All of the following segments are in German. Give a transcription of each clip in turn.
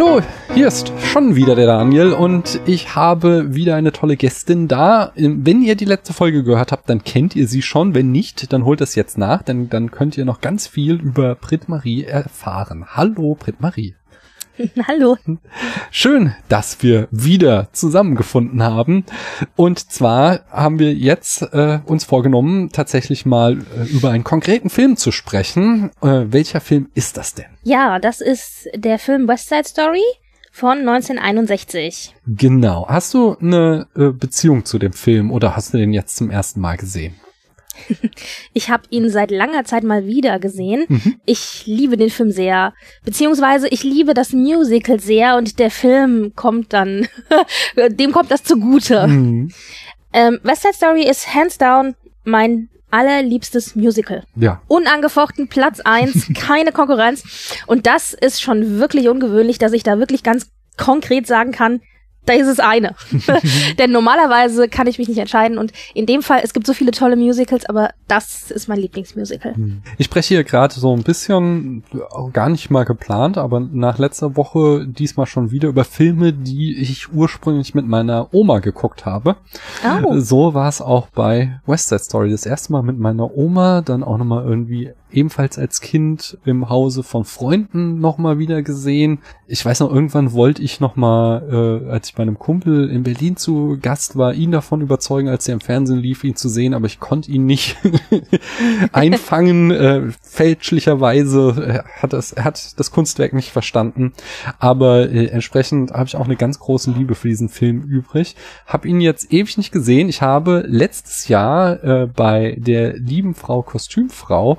Hallo, hier ist schon wieder der Daniel und ich habe wieder eine tolle Gästin da. Wenn ihr die letzte Folge gehört habt, dann kennt ihr sie schon. Wenn nicht, dann holt es jetzt nach, denn dann könnt ihr noch ganz viel über Brit Marie erfahren. Hallo, Brit Marie. Hallo. Schön, dass wir wieder zusammengefunden haben. Und zwar haben wir jetzt äh, uns vorgenommen, tatsächlich mal äh, über einen konkreten Film zu sprechen. Äh, welcher Film ist das denn? Ja, das ist der Film West Side Story von 1961. Genau. Hast du eine äh, Beziehung zu dem Film oder hast du den jetzt zum ersten Mal gesehen? Ich habe ihn seit langer Zeit mal wieder gesehen. Mhm. Ich liebe den Film sehr, beziehungsweise ich liebe das Musical sehr und der Film kommt dann, dem kommt das zugute. Mhm. Ähm, West Side Story ist hands down mein allerliebstes Musical. Ja. Unangefochten Platz eins, keine Konkurrenz. Und das ist schon wirklich ungewöhnlich, dass ich da wirklich ganz konkret sagen kann, da ist es eine. Denn normalerweise kann ich mich nicht entscheiden und in dem Fall, es gibt so viele tolle Musicals, aber das ist mein Lieblingsmusical. Hm. Ich spreche hier gerade so ein bisschen, gar nicht mal geplant, aber nach letzter Woche diesmal schon wieder über Filme, die ich ursprünglich mit meiner Oma geguckt habe. Oh. So war es auch bei West Side Story. Das erste Mal mit meiner Oma, dann auch nochmal irgendwie ebenfalls als Kind im Hause von Freunden nochmal wieder gesehen. Ich weiß noch, irgendwann wollte ich nochmal, äh, als ich bei einem Kumpel in Berlin zu Gast war, ihn davon überzeugen, als er im Fernsehen lief, ihn zu sehen, aber ich konnte ihn nicht einfangen. Äh, fälschlicherweise er hat das, er hat das Kunstwerk nicht verstanden. Aber äh, entsprechend habe ich auch eine ganz große Liebe für diesen Film übrig. Hab ihn jetzt ewig nicht gesehen. Ich habe letztes Jahr äh, bei der lieben Frau Kostümfrau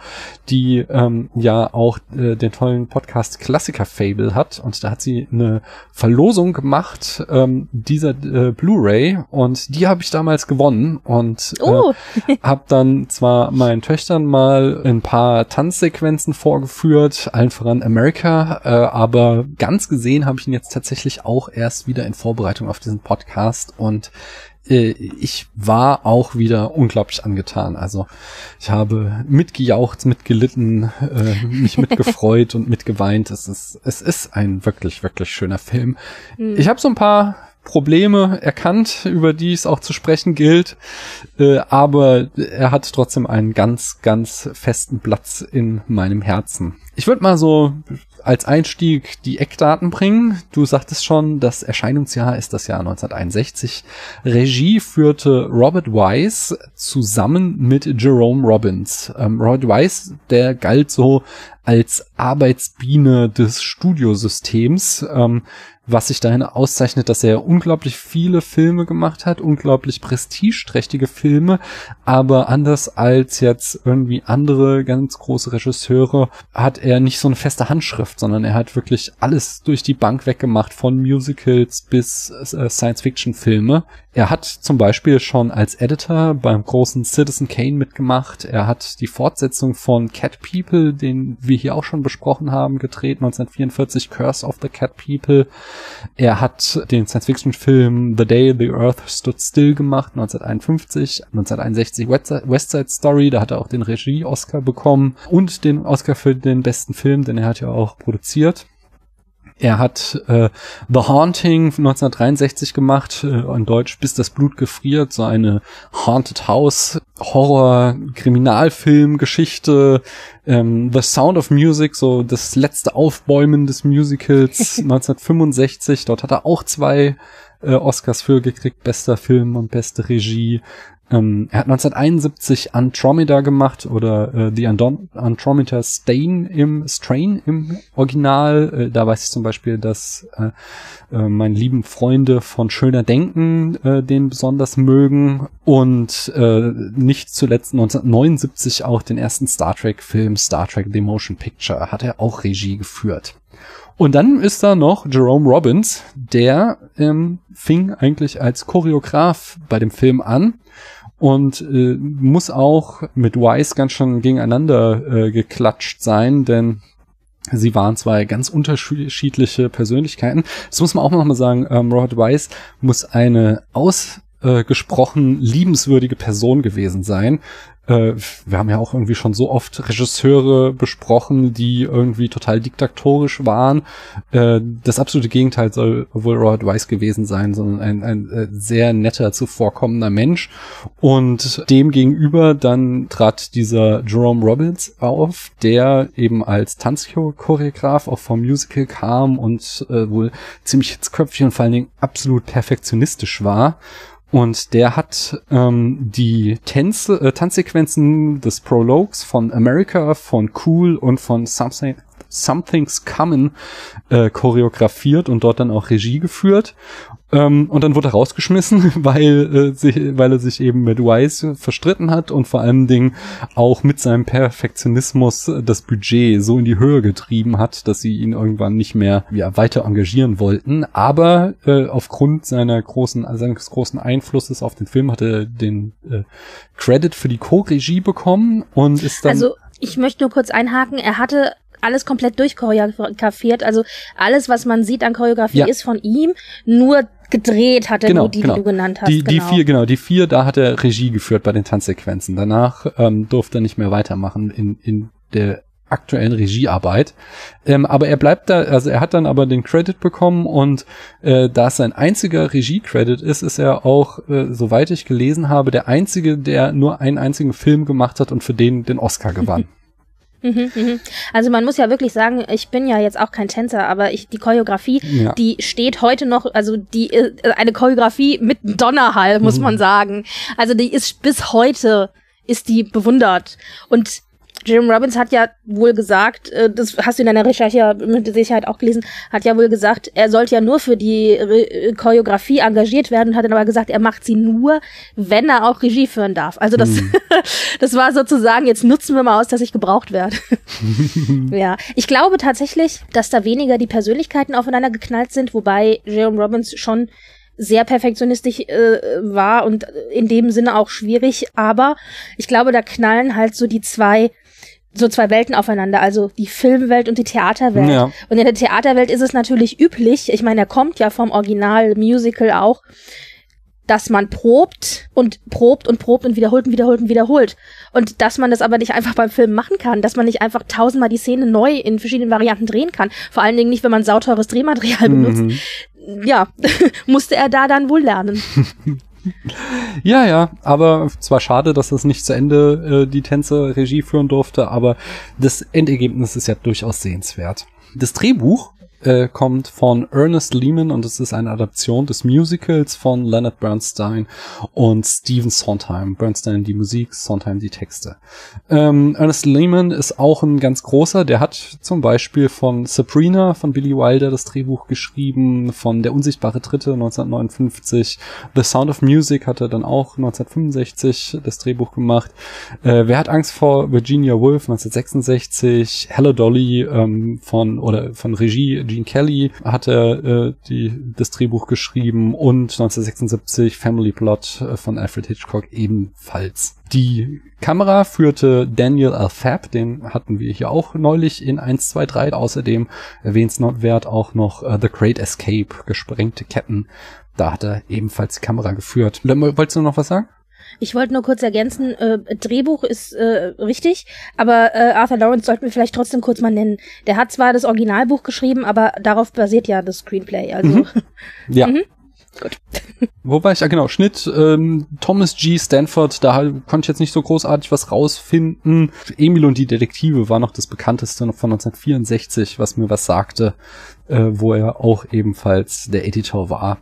die ähm, ja auch äh, den tollen Podcast Klassiker Fable hat. Und da hat sie eine Verlosung gemacht ähm, dieser äh, Blu-ray und die habe ich damals gewonnen und äh, oh. habe dann zwar meinen Töchtern mal ein paar Tanzsequenzen vorgeführt, allen voran America, äh, aber ganz gesehen habe ich ihn jetzt tatsächlich auch erst wieder in Vorbereitung auf diesen Podcast und äh, ich war auch wieder unglaublich angetan. Also ich habe mitgejaucht, mitgelitten, äh, mich mitgefreut und mitgeweint. Es ist, es ist ein wirklich, wirklich schöner Film. Mhm. Ich habe so ein paar Probleme erkannt, über die es auch zu sprechen gilt, äh, aber er hat trotzdem einen ganz, ganz festen Platz in meinem Herzen. Ich würde mal so als Einstieg die Eckdaten bringen. Du sagtest schon, das Erscheinungsjahr ist das Jahr 1961. Regie führte Robert Wise zusammen mit Jerome Robbins. Ähm, Robert Wise, der galt so als Arbeitsbiene des Studiosystems. Ähm, was sich dahin auszeichnet, dass er unglaublich viele Filme gemacht hat, unglaublich prestigeträchtige Filme, aber anders als jetzt irgendwie andere ganz große Regisseure hat er nicht so eine feste Handschrift, sondern er hat wirklich alles durch die Bank weggemacht, von Musicals bis äh, Science-Fiction-Filme. Er hat zum Beispiel schon als Editor beim großen Citizen Kane mitgemacht. Er hat die Fortsetzung von Cat People, den wir hier auch schon besprochen haben, gedreht, 1944, Curse of the Cat People. Er hat den Science-Fiction-Film The Day the Earth Stood Still gemacht, 1951, 1961 West Side Story, da hat er auch den Regie-Oscar bekommen und den Oscar für den besten Film, denn er hat ja auch produziert. Er hat äh, The Haunting 1963 gemacht, äh, in Deutsch Bis das Blut gefriert, so eine Haunted House Horror Kriminalfilm Geschichte, ähm, The Sound of Music, so das letzte Aufbäumen des Musicals 1965. Dort hat er auch zwei äh, Oscars für gekriegt, bester Film und beste Regie. Ähm, er hat 1971 Andromeda gemacht oder äh, The Andom Andromeda Stain im Strain im Original. Äh, da weiß ich zum Beispiel, dass äh, äh, meine lieben Freunde von Schöner Denken äh, den besonders mögen und äh, nicht zuletzt 1979 auch den ersten Star Trek Film Star Trek The Motion Picture hat er auch Regie geführt. Und dann ist da noch Jerome Robbins, der ähm, fing eigentlich als Choreograf bei dem Film an und äh, muss auch mit Wise ganz schön gegeneinander äh, geklatscht sein, denn Sie waren zwei ganz unterschiedliche Persönlichkeiten. Das muss man auch noch mal sagen. Ähm, Robert Wise muss eine ausgesprochen liebenswürdige Person gewesen sein. äh, wir haben ja auch irgendwie schon so oft Regisseure besprochen, die irgendwie total diktatorisch waren. Äh, das absolute Gegenteil soll wohl Robert Weiss gewesen sein, sondern ein, ein äh, sehr netter, zuvorkommender Mensch. Und dem gegenüber dann trat dieser Jerome Robbins auf, der eben als Tanzchoreograf auch vom Musical kam und äh, wohl ziemlich hitzköpfig und vor allen Dingen absolut perfektionistisch war und der hat ähm, die Tänze, äh, Tanzsequenzen des Prologues von America, von Cool und von Something, Something's Coming äh, choreografiert und dort dann auch Regie geführt. Ähm, und dann wurde er rausgeschmissen, weil, äh, sich, weil er sich eben mit Wise verstritten hat und vor allen Dingen auch mit seinem Perfektionismus das Budget so in die Höhe getrieben hat, dass sie ihn irgendwann nicht mehr ja, weiter engagieren wollten. Aber äh, aufgrund seiner großen, seines großen Einflusses auf den Film hat er den äh, Credit für die Co-Regie bekommen und ist dann. Also ich möchte nur kurz einhaken. Er hatte alles komplett durchchoreografiert. Also alles, was man sieht an Choreografie, ja. ist von ihm. Nur gedreht hat er genau, nur die, genau. die du genannt hast. Die, genau. die vier, genau, die vier, da hat er Regie geführt bei den Tanzsequenzen. Danach ähm, durfte er nicht mehr weitermachen in, in der aktuellen Regiearbeit. Ähm, aber er bleibt da, also er hat dann aber den Credit bekommen und äh, da es sein einziger Regie-Credit ist, ist er auch, äh, soweit ich gelesen habe, der einzige, der nur einen einzigen Film gemacht hat und für den den Oscar gewann. Mhm, mhm. Also man muss ja wirklich sagen, ich bin ja jetzt auch kein Tänzer, aber ich die Choreografie, ja. die steht heute noch, also die äh, eine Choreografie mit Donnerhall, muss mhm. man sagen. Also die ist bis heute ist die bewundert und Jim Robbins hat ja wohl gesagt, äh, das hast du in deiner Recherche mit Sicherheit auch gelesen, hat ja wohl gesagt, er sollte ja nur für die Re Choreografie engagiert werden und hat dann aber gesagt, er macht sie nur, wenn er auch Regie führen darf. Also das, hm. das war sozusagen, jetzt nutzen wir mal aus, dass ich gebraucht werde. ja, ich glaube tatsächlich, dass da weniger die Persönlichkeiten aufeinander geknallt sind, wobei Jerome Robbins schon sehr perfektionistisch äh, war und in dem Sinne auch schwierig, aber ich glaube, da knallen halt so die zwei so zwei Welten aufeinander, also die Filmwelt und die Theaterwelt. Ja. Und in der Theaterwelt ist es natürlich üblich, ich meine, er kommt ja vom Original Musical auch, dass man probt und probt und probt und wiederholt und wiederholt und wiederholt. Und dass man das aber nicht einfach beim Film machen kann, dass man nicht einfach tausendmal die Szene neu in verschiedenen Varianten drehen kann. Vor allen Dingen nicht, wenn man sauteures Drehmaterial mhm. benutzt. Ja, musste er da dann wohl lernen. Ja, ja, aber zwar schade, dass das nicht zu Ende äh, die Tänze Regie führen durfte, aber das Endergebnis ist ja durchaus sehenswert. Das Drehbuch äh, kommt von Ernest Lehman und es ist eine Adaption des Musicals von Leonard Bernstein und Stephen Sondheim. Bernstein die Musik, Sondheim die Texte. Ähm, Ernest Lehman ist auch ein ganz großer, der hat zum Beispiel von Sabrina von Billy Wilder das Drehbuch geschrieben, von Der unsichtbare Dritte 1959, The Sound of Music hat er dann auch 1965 das Drehbuch gemacht. Äh, Wer hat Angst vor Virginia Woolf 1966, Hello Dolly ähm, von oder von Regie Gene Kelly hatte äh, die, das Drehbuch geschrieben und 1976 Family Plot äh, von Alfred Hitchcock ebenfalls. Die Kamera führte Daniel L. Fab, den hatten wir hier auch neulich in 1, 2, 3. Außerdem erwähnenswert auch noch uh, The Great Escape, gesprengte Ketten. Da hat er ebenfalls die Kamera geführt. Wolltest du noch was sagen? Ich wollte nur kurz ergänzen, äh, Drehbuch ist äh, richtig, aber äh, Arthur Lawrence sollten wir vielleicht trotzdem kurz mal nennen. Der hat zwar das Originalbuch geschrieben, aber darauf basiert ja das Screenplay. Also mhm. ja. Mhm. Gut. Wobei ich, ja genau, Schnitt, ähm, Thomas G. Stanford, da konnte ich jetzt nicht so großartig was rausfinden. Emil und die Detektive war noch das bekannteste noch von 1964, was mir was sagte, äh, wo er auch ebenfalls der Editor war.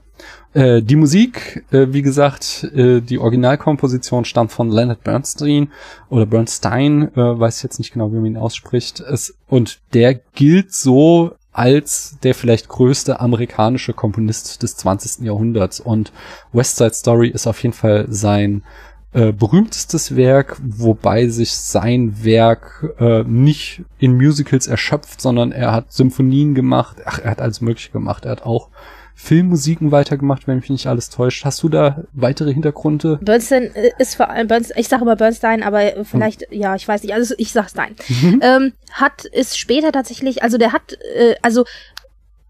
Äh, die Musik, äh, wie gesagt, äh, die Originalkomposition stammt von Leonard Bernstein oder Bernstein, äh, weiß ich jetzt nicht genau, wie man ihn ausspricht. Es, und der gilt so als der vielleicht größte amerikanische Komponist des 20. Jahrhunderts. Und West Side Story ist auf jeden Fall sein äh, berühmtestes Werk, wobei sich sein Werk äh, nicht in Musicals erschöpft, sondern er hat Symphonien gemacht, ach, er hat alles Mögliche gemacht. Er hat auch Filmmusiken weitergemacht, wenn mich nicht alles täuscht. Hast du da weitere Hintergründe? Bernstein äh, ist vor allem, Bernstein, ich sage immer Bernstein, aber vielleicht, hm. ja, ich weiß nicht, also ich sag Stein. Mhm. Ähm, hat, ist später tatsächlich, also der hat, äh, also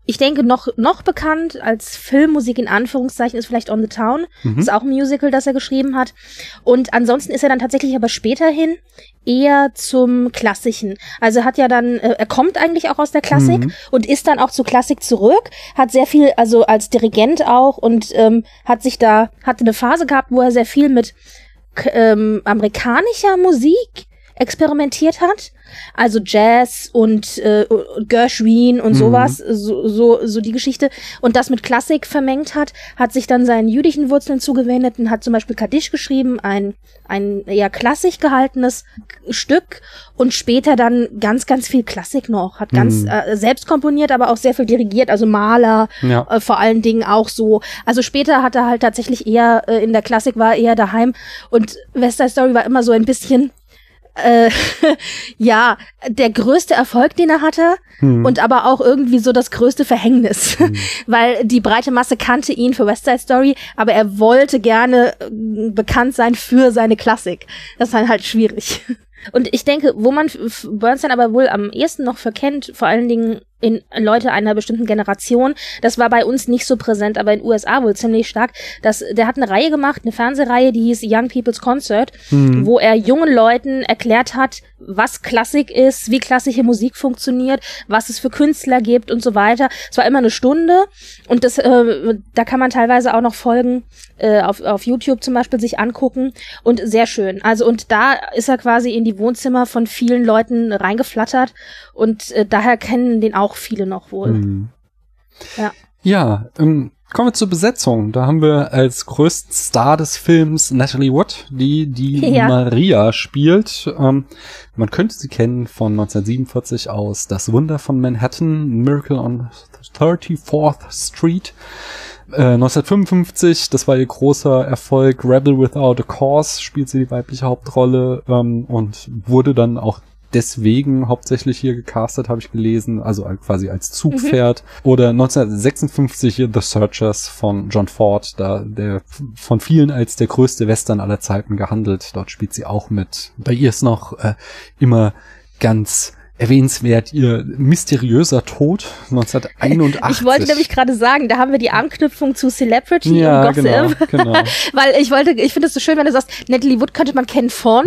ich denke, noch, noch bekannt als Filmmusik in Anführungszeichen ist vielleicht On the Town. Mhm. Ist auch ein Musical, das er geschrieben hat. Und ansonsten ist er dann tatsächlich aber späterhin eher zum Klassischen. Also hat ja dann, äh, er kommt eigentlich auch aus der Klassik mhm. und ist dann auch zur Klassik zurück, hat sehr viel, also als Dirigent auch und ähm, hat sich da, hatte eine Phase gehabt, wo er sehr viel mit ähm, amerikanischer Musik experimentiert hat. Also Jazz und äh, Gershwin und mhm. sowas, so, so, so die Geschichte. Und das mit Klassik vermengt hat, hat sich dann seinen jüdischen Wurzeln zugewendet und hat zum Beispiel Kaddisch geschrieben, ein, ein eher klassisch gehaltenes Stück und später dann ganz, ganz viel Klassik noch. Hat ganz mhm. äh, selbst komponiert, aber auch sehr viel dirigiert, also Maler ja. äh, vor allen Dingen auch so. Also später hat er halt tatsächlich eher äh, in der Klassik war eher daheim und West Side Story war immer so ein bisschen äh, ja, der größte Erfolg, den er hatte hm. und aber auch irgendwie so das größte Verhängnis, hm. weil die breite Masse kannte ihn für West Side Story, aber er wollte gerne äh, bekannt sein für seine Klassik. Das ist dann halt schwierig. Und ich denke, wo man Bernstein aber wohl am ehesten noch verkennt, vor allen Dingen in Leute einer bestimmten Generation. Das war bei uns nicht so präsent, aber in USA wohl ziemlich stark. Das, der hat eine Reihe gemacht, eine Fernsehreihe, die hieß Young People's Concert, mhm. wo er jungen Leuten erklärt hat, was Klassik ist, wie klassische Musik funktioniert, was es für Künstler gibt und so weiter. Es war immer eine Stunde und das, äh, da kann man teilweise auch noch Folgen äh, auf, auf YouTube zum Beispiel sich angucken und sehr schön. Also und da ist er quasi in die Wohnzimmer von vielen Leuten reingeflattert und äh, daher kennen den auch viele noch wohl. Mhm. Ja. Ja, ähm, kommen wir zur Besetzung. Da haben wir als größten Star des Films Natalie Wood, die die ja. Maria spielt. Ähm, man könnte sie kennen von 1947 aus Das Wunder von Manhattan, Miracle on 34th Street. Äh, 1955, das war ihr großer Erfolg, Rebel Without a Cause, spielt sie die weibliche Hauptrolle ähm, und wurde dann auch deswegen hauptsächlich hier gecastet, habe ich gelesen, also quasi als Zugpferd. Mhm. Oder 1956 The Searchers von John Ford, da der von vielen als der größte Western aller Zeiten gehandelt. Dort spielt sie auch mit. Bei ihr ist noch äh, immer ganz erwähnenswert ihr mysteriöser Tod 1981. Ich wollte nämlich gerade sagen, da haben wir die Anknüpfung zu Celebrity ja, und Gossip. Genau, genau. Weil ich wollte, ich finde es so schön, wenn du sagst, Natalie Wood könnte man kennen von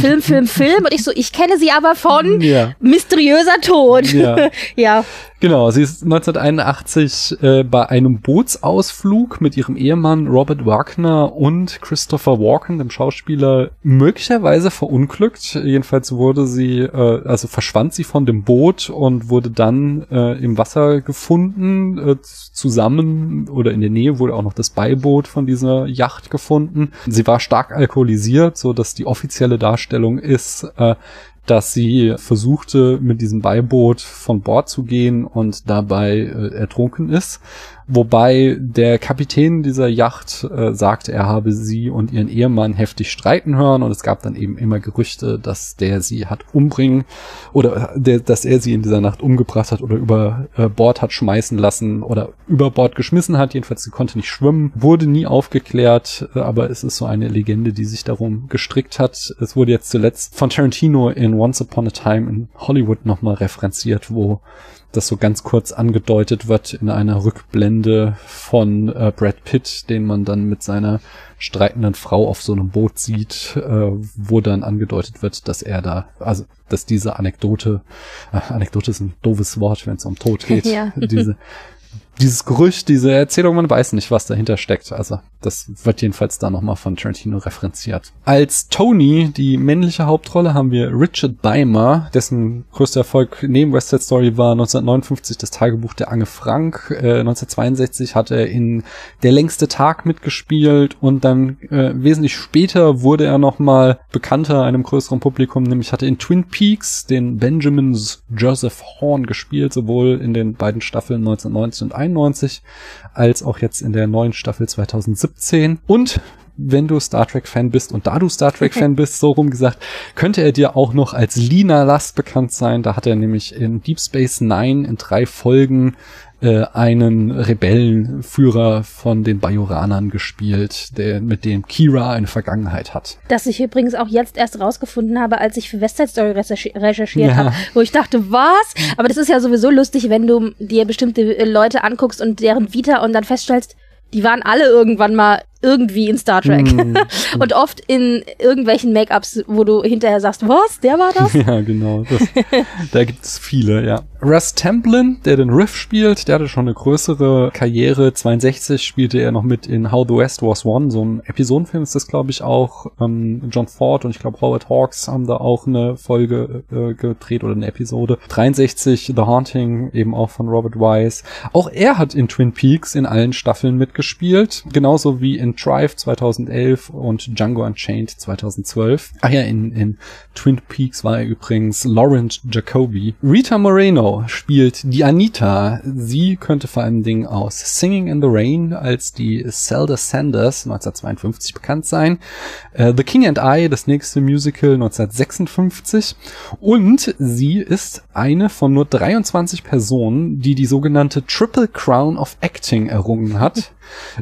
Film, Film, Film und ich so, ich kenne sie aber von ja. mysteriöser Tod. Ja. ja. Genau, sie ist 1981 äh, bei einem Bootsausflug mit ihrem Ehemann Robert Wagner und Christopher Walken, dem Schauspieler, möglicherweise verunglückt. Jedenfalls wurde sie, äh, also verschwand sie von dem Boot und wurde dann äh, im Wasser gefunden. Äh, zusammen oder in der Nähe wurde auch noch das Beiboot von dieser Yacht gefunden. Sie war stark alkoholisiert, so dass die offizielle Darstellung ist, äh, dass sie versuchte, mit diesem Beiboot von Bord zu gehen und dabei äh, ertrunken ist. Wobei der Kapitän dieser Yacht äh, sagte, er habe sie und ihren Ehemann heftig streiten hören und es gab dann eben immer Gerüchte, dass der sie hat umbringen oder äh, der, dass er sie in dieser Nacht umgebracht hat oder über äh, Bord hat schmeißen lassen oder über Bord geschmissen hat. Jedenfalls sie konnte nicht schwimmen, wurde nie aufgeklärt, äh, aber es ist so eine Legende, die sich darum gestrickt hat. Es wurde jetzt zuletzt von Tarantino in Once Upon a Time in Hollywood nochmal referenziert, wo das so ganz kurz angedeutet wird in einer Rückblende von äh, Brad Pitt, den man dann mit seiner streitenden Frau auf so einem Boot sieht, äh, wo dann angedeutet wird, dass er da, also dass diese Anekdote, äh, Anekdote ist ein doofes Wort, wenn es um Tod geht, ja. diese dieses Gerücht, diese Erzählung, man weiß nicht, was dahinter steckt. Also das wird jedenfalls da nochmal von Tarantino referenziert. Als Tony, die männliche Hauptrolle, haben wir Richard Beimer, dessen größter Erfolg neben West Side Story war 1959 das Tagebuch der Ange Frank. Äh, 1962 hat er in Der längste Tag mitgespielt und dann äh, wesentlich später wurde er nochmal bekannter einem größeren Publikum, nämlich hatte in Twin Peaks den Benjamin Joseph Horn gespielt, sowohl in den beiden Staffeln 1990 und 1991 als auch jetzt in der neuen Staffel 2017. Und wenn du Star Trek-Fan bist und da du Star Trek-Fan bist, so rum gesagt, könnte er dir auch noch als Lina Last bekannt sein. Da hat er nämlich in Deep Space Nine in drei Folgen äh, einen Rebellenführer von den Bajoranern gespielt, der mit dem Kira eine Vergangenheit hat. Das ich übrigens auch jetzt erst rausgefunden habe, als ich für Westside Story recherchiert ja. habe, wo ich dachte, was? Aber das ist ja sowieso lustig, wenn du dir bestimmte Leute anguckst und deren Vita und dann feststellst, die waren alle irgendwann mal irgendwie in Star Trek. Mm. und oft in irgendwelchen Make-ups, wo du hinterher sagst, was, der war das? Ja, genau. Das, da gibt es viele, ja. Russ Templin, der den Riff spielt, der hatte schon eine größere Karriere. 62 spielte er noch mit in How the West Was Won, so ein Episodenfilm ist das, glaube ich, auch. Ähm, John Ford und ich glaube Howard Hawks haben da auch eine Folge äh, gedreht oder eine Episode. 63 The Haunting, eben auch von Robert Wise. Auch er hat in Twin Peaks in allen Staffeln mitgespielt, genauso wie in Drive 2011 und Django Unchained 2012. Ach ja, in, in Twin Peaks war er übrigens Laurent Jacoby. Rita Moreno spielt die Anita. Sie könnte vor allen Dingen aus Singing in the Rain als die Zelda Sanders 1952 bekannt sein. Uh, the King and I, das nächste Musical 1956. Und sie ist eine von nur 23 Personen, die die sogenannte Triple Crown of Acting errungen hat.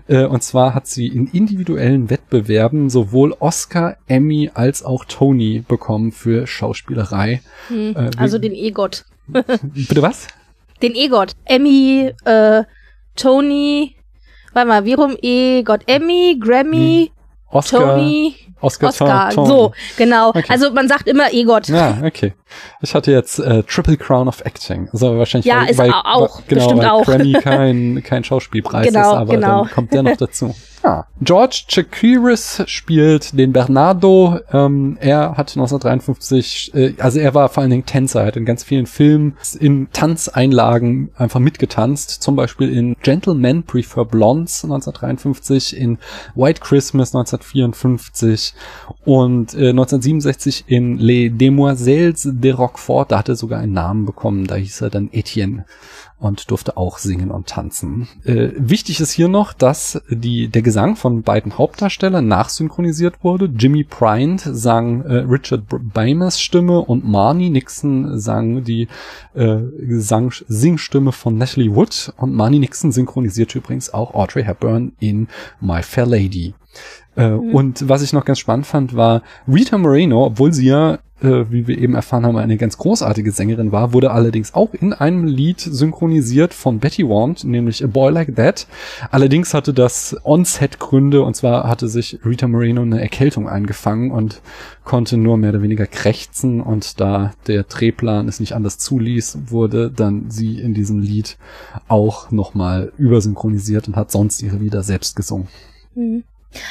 Äh, und zwar hat sie in individuellen Wettbewerben sowohl Oscar, Emmy als auch Tony bekommen für Schauspielerei. Hm, äh, also den EGOT. Bitte was? Den EGOT. Emmy, äh, Tony, warte mal, wie rum EGOT? Emmy, Grammy, hm. Oscar, Tony, Oscar, Oscar. Tom, so, genau. Okay. Also man sagt immer EGOT. Ja, okay. Ich hatte jetzt äh, Triple Crown of Acting. Also wahrscheinlich ja, weil, ist weil, auch, genau, bestimmt weil auch. Grammy kein, kein Schauspielpreis genau, ist, aber genau. dann kommt der noch dazu. George Chakiris spielt den Bernardo. Ähm, er hat 1953, äh, also er war vor allen Dingen Tänzer, er hat in ganz vielen Filmen in Tanzeinlagen einfach mitgetanzt. Zum Beispiel in Gentlemen Prefer Blondes 1953, in White Christmas 1954 und äh, 1967 in Les Demoiselles de Roquefort. Da hat er sogar einen Namen bekommen, da hieß er dann Etienne und durfte auch singen und tanzen. Äh, wichtig ist hier noch, dass die, der Gesang von beiden Hauptdarstellern nachsynchronisiert wurde. Jimmy Bryant sang äh, Richard Beimers Stimme und Marnie Nixon sang die äh, Gesang Singstimme von Natalie Wood und Marnie Nixon synchronisierte übrigens auch Audrey Hepburn in My Fair Lady. Äh, mhm. Und was ich noch ganz spannend fand, war Rita Moreno, obwohl sie ja äh, wie wir eben erfahren haben, eine ganz großartige Sängerin war, wurde allerdings auch in einem Lied synchronisiert von Betty Wand, nämlich A Boy Like That. Allerdings hatte das On-Set Gründe und zwar hatte sich Rita Moreno eine Erkältung eingefangen und konnte nur mehr oder weniger krächzen und da der Drehplan es nicht anders zuließ, wurde dann sie in diesem Lied auch nochmal übersynchronisiert und hat sonst ihre Lieder selbst gesungen. Mhm.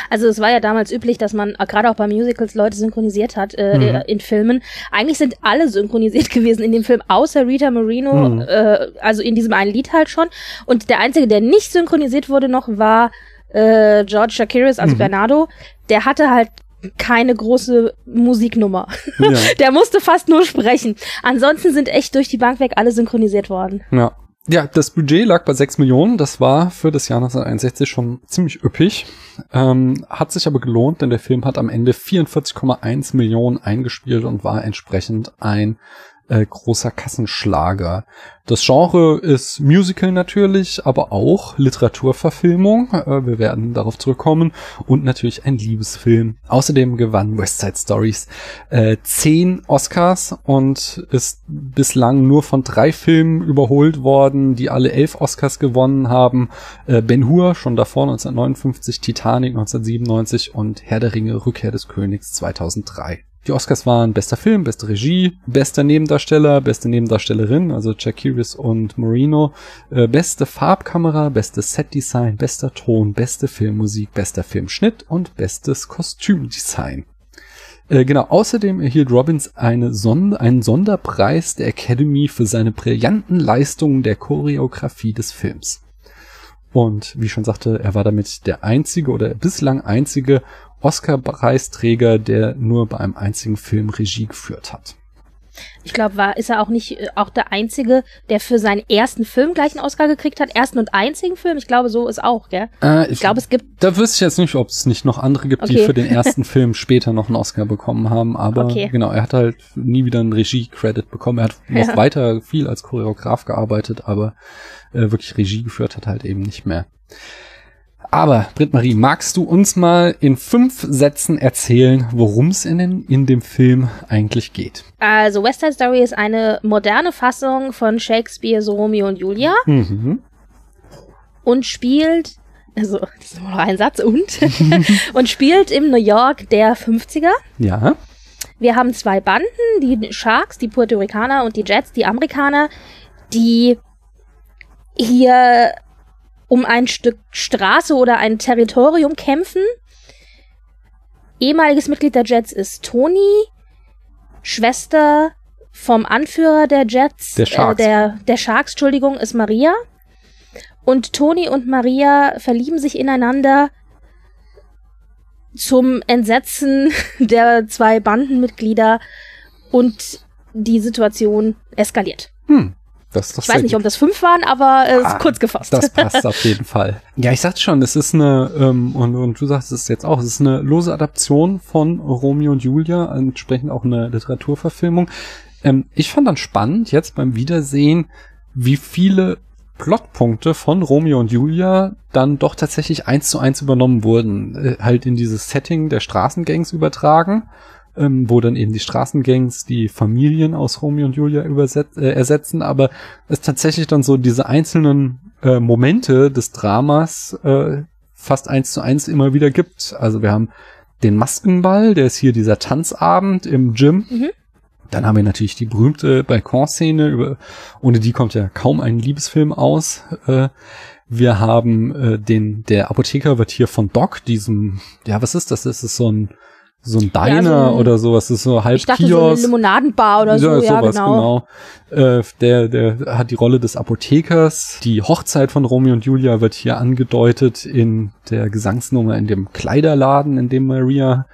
Also es war ja damals üblich, dass man äh, gerade auch bei Musicals Leute synchronisiert hat äh, mhm. Äh, in Filmen. Eigentlich sind alle synchronisiert gewesen in dem Film, außer Rita Marino, mhm. äh, also in diesem einen Lied halt schon. Und der einzige, der nicht synchronisiert wurde noch, war äh, George Shakiris, also mhm. Bernardo. Der hatte halt keine große Musiknummer. Ja. der musste fast nur sprechen. Ansonsten sind echt durch die Bank weg alle synchronisiert worden. Ja. Ja, das Budget lag bei 6 Millionen. Das war für das Jahr 1961 schon ziemlich üppig. Ähm, hat sich aber gelohnt, denn der Film hat am Ende 44,1 Millionen eingespielt und war entsprechend ein äh, großer Kassenschlager. Das Genre ist Musical natürlich, aber auch Literaturverfilmung. Äh, wir werden darauf zurückkommen. Und natürlich ein Liebesfilm. Außerdem gewann West Side Stories äh, zehn Oscars und ist bislang nur von drei Filmen überholt worden, die alle elf Oscars gewonnen haben. Äh, ben Hur schon davor 1959, Titanic 1997 und Herr der Ringe Rückkehr des Königs 2003. Die Oscars waren bester Film, beste Regie, bester Nebendarsteller, beste Nebendarstellerin, also Chakiris und Marino, äh, beste Farbkamera, bestes Setdesign, bester Ton, beste Filmmusik, bester Filmschnitt und bestes Kostümdesign. Äh, genau, außerdem erhielt Robbins eine Sonder einen Sonderpreis der Academy für seine brillanten Leistungen der Choreografie des Films. Und wie ich schon sagte, er war damit der einzige oder bislang einzige Oscar-Preisträger, der nur bei einem einzigen Film Regie geführt hat. Ich glaube, war ist er auch nicht äh, auch der einzige, der für seinen ersten Film gleich einen Oscar gekriegt hat, ersten und einzigen Film. Ich glaube, so ist auch, gell? Äh, ich, ich glaube, es gibt. Da wüsste ich jetzt nicht, ob es nicht noch andere gibt, okay. die für den ersten Film später noch einen Oscar bekommen haben. Aber okay. genau, er hat halt nie wieder einen Regie-Credit bekommen. Er hat noch ja. weiter viel als Choreograf gearbeitet, aber äh, wirklich Regie geführt hat halt eben nicht mehr. Aber, Britt-Marie, magst du uns mal in fünf Sätzen erzählen, worum es in, in dem Film eigentlich geht? Also, West Side Story ist eine moderne Fassung von Shakespeares Romeo und Julia. Mhm. Und spielt, also, das ist nur noch ein Satz, und, und spielt im New York der 50er. Ja. Wir haben zwei Banden, die Sharks, die Puerto Ricaner und die Jets, die Amerikaner, die hier um ein Stück Straße oder ein Territorium kämpfen. Ehemaliges Mitglied der Jets ist Tony, Schwester vom Anführer der Jets, der Sharks, äh, der, der Sharks Entschuldigung, ist Maria. Und Tony und Maria verlieben sich ineinander zum Entsetzen der zwei Bandenmitglieder und die Situation eskaliert. Hm. Das, ich weiß nicht, ob das fünf waren, aber äh, ah, kurz gefasst. Das passt auf jeden Fall. Ja, ich sagte schon, es ist eine, ähm, und, und du sagst es jetzt auch, es ist eine lose Adaption von Romeo und Julia, entsprechend auch eine Literaturverfilmung. Ähm, ich fand dann spannend, jetzt beim Wiedersehen, wie viele Plotpunkte von Romeo und Julia dann doch tatsächlich eins zu eins übernommen wurden, äh, halt in dieses Setting der Straßengangs übertragen ähm, wo dann eben die Straßengangs die Familien aus Romeo und Julia überset äh, ersetzen, aber es tatsächlich dann so diese einzelnen äh, Momente des Dramas äh, fast eins zu eins immer wieder gibt. Also wir haben den Maskenball, der ist hier dieser Tanzabend im Gym. Mhm. Dann haben wir natürlich die berühmte Balkonszene, über, ohne die kommt ja kaum ein Liebesfilm aus. Äh, wir haben äh, den, der Apotheker wird hier von Doc, diesem, ja, was ist das? Das ist so ein so ein Diner ja, so ein, oder sowas, das ist so halb Ich dachte Kiosk. so eine Limonadenbar oder so, ja, ja sowas, genau. genau. Äh, der, der hat die Rolle des Apothekers. Die Hochzeit von Romeo und Julia wird hier angedeutet in der Gesangsnummer in dem Kleiderladen, in dem Maria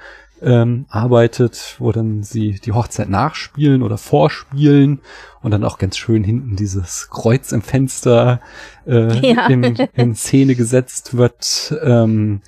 ähm, arbeitet, wo dann sie die Hochzeit nachspielen oder vorspielen und dann auch ganz schön hinten dieses Kreuz im Fenster äh, ja. in, in Szene gesetzt wird. Ähm,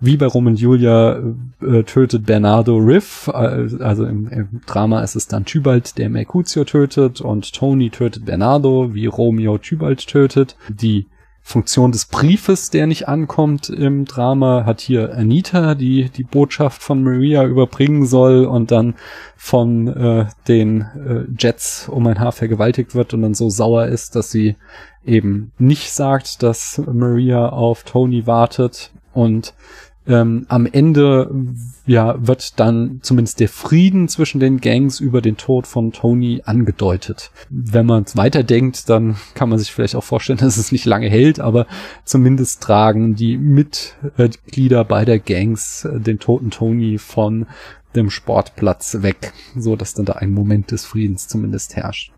wie bei Roman Julia äh, tötet Bernardo Riff, äh, also im, im, Drama ist es dann Tybalt, der Mercutio tötet und Tony tötet Bernardo, wie Romeo Tybalt tötet. Die Funktion des Briefes, der nicht ankommt im Drama, hat hier Anita, die die Botschaft von Maria überbringen soll und dann von äh, den äh, Jets um ein Haar vergewaltigt wird und dann so sauer ist, dass sie eben nicht sagt, dass Maria auf Tony wartet und ähm, am Ende ja wird dann zumindest der Frieden zwischen den Gangs über den Tod von Tony angedeutet. Wenn man es weiterdenkt, dann kann man sich vielleicht auch vorstellen, dass es nicht lange hält, aber zumindest tragen die Mitglieder beider Gangs äh, den toten Tony von dem Sportplatz weg, so dass dann da ein Moment des Friedens zumindest herrscht.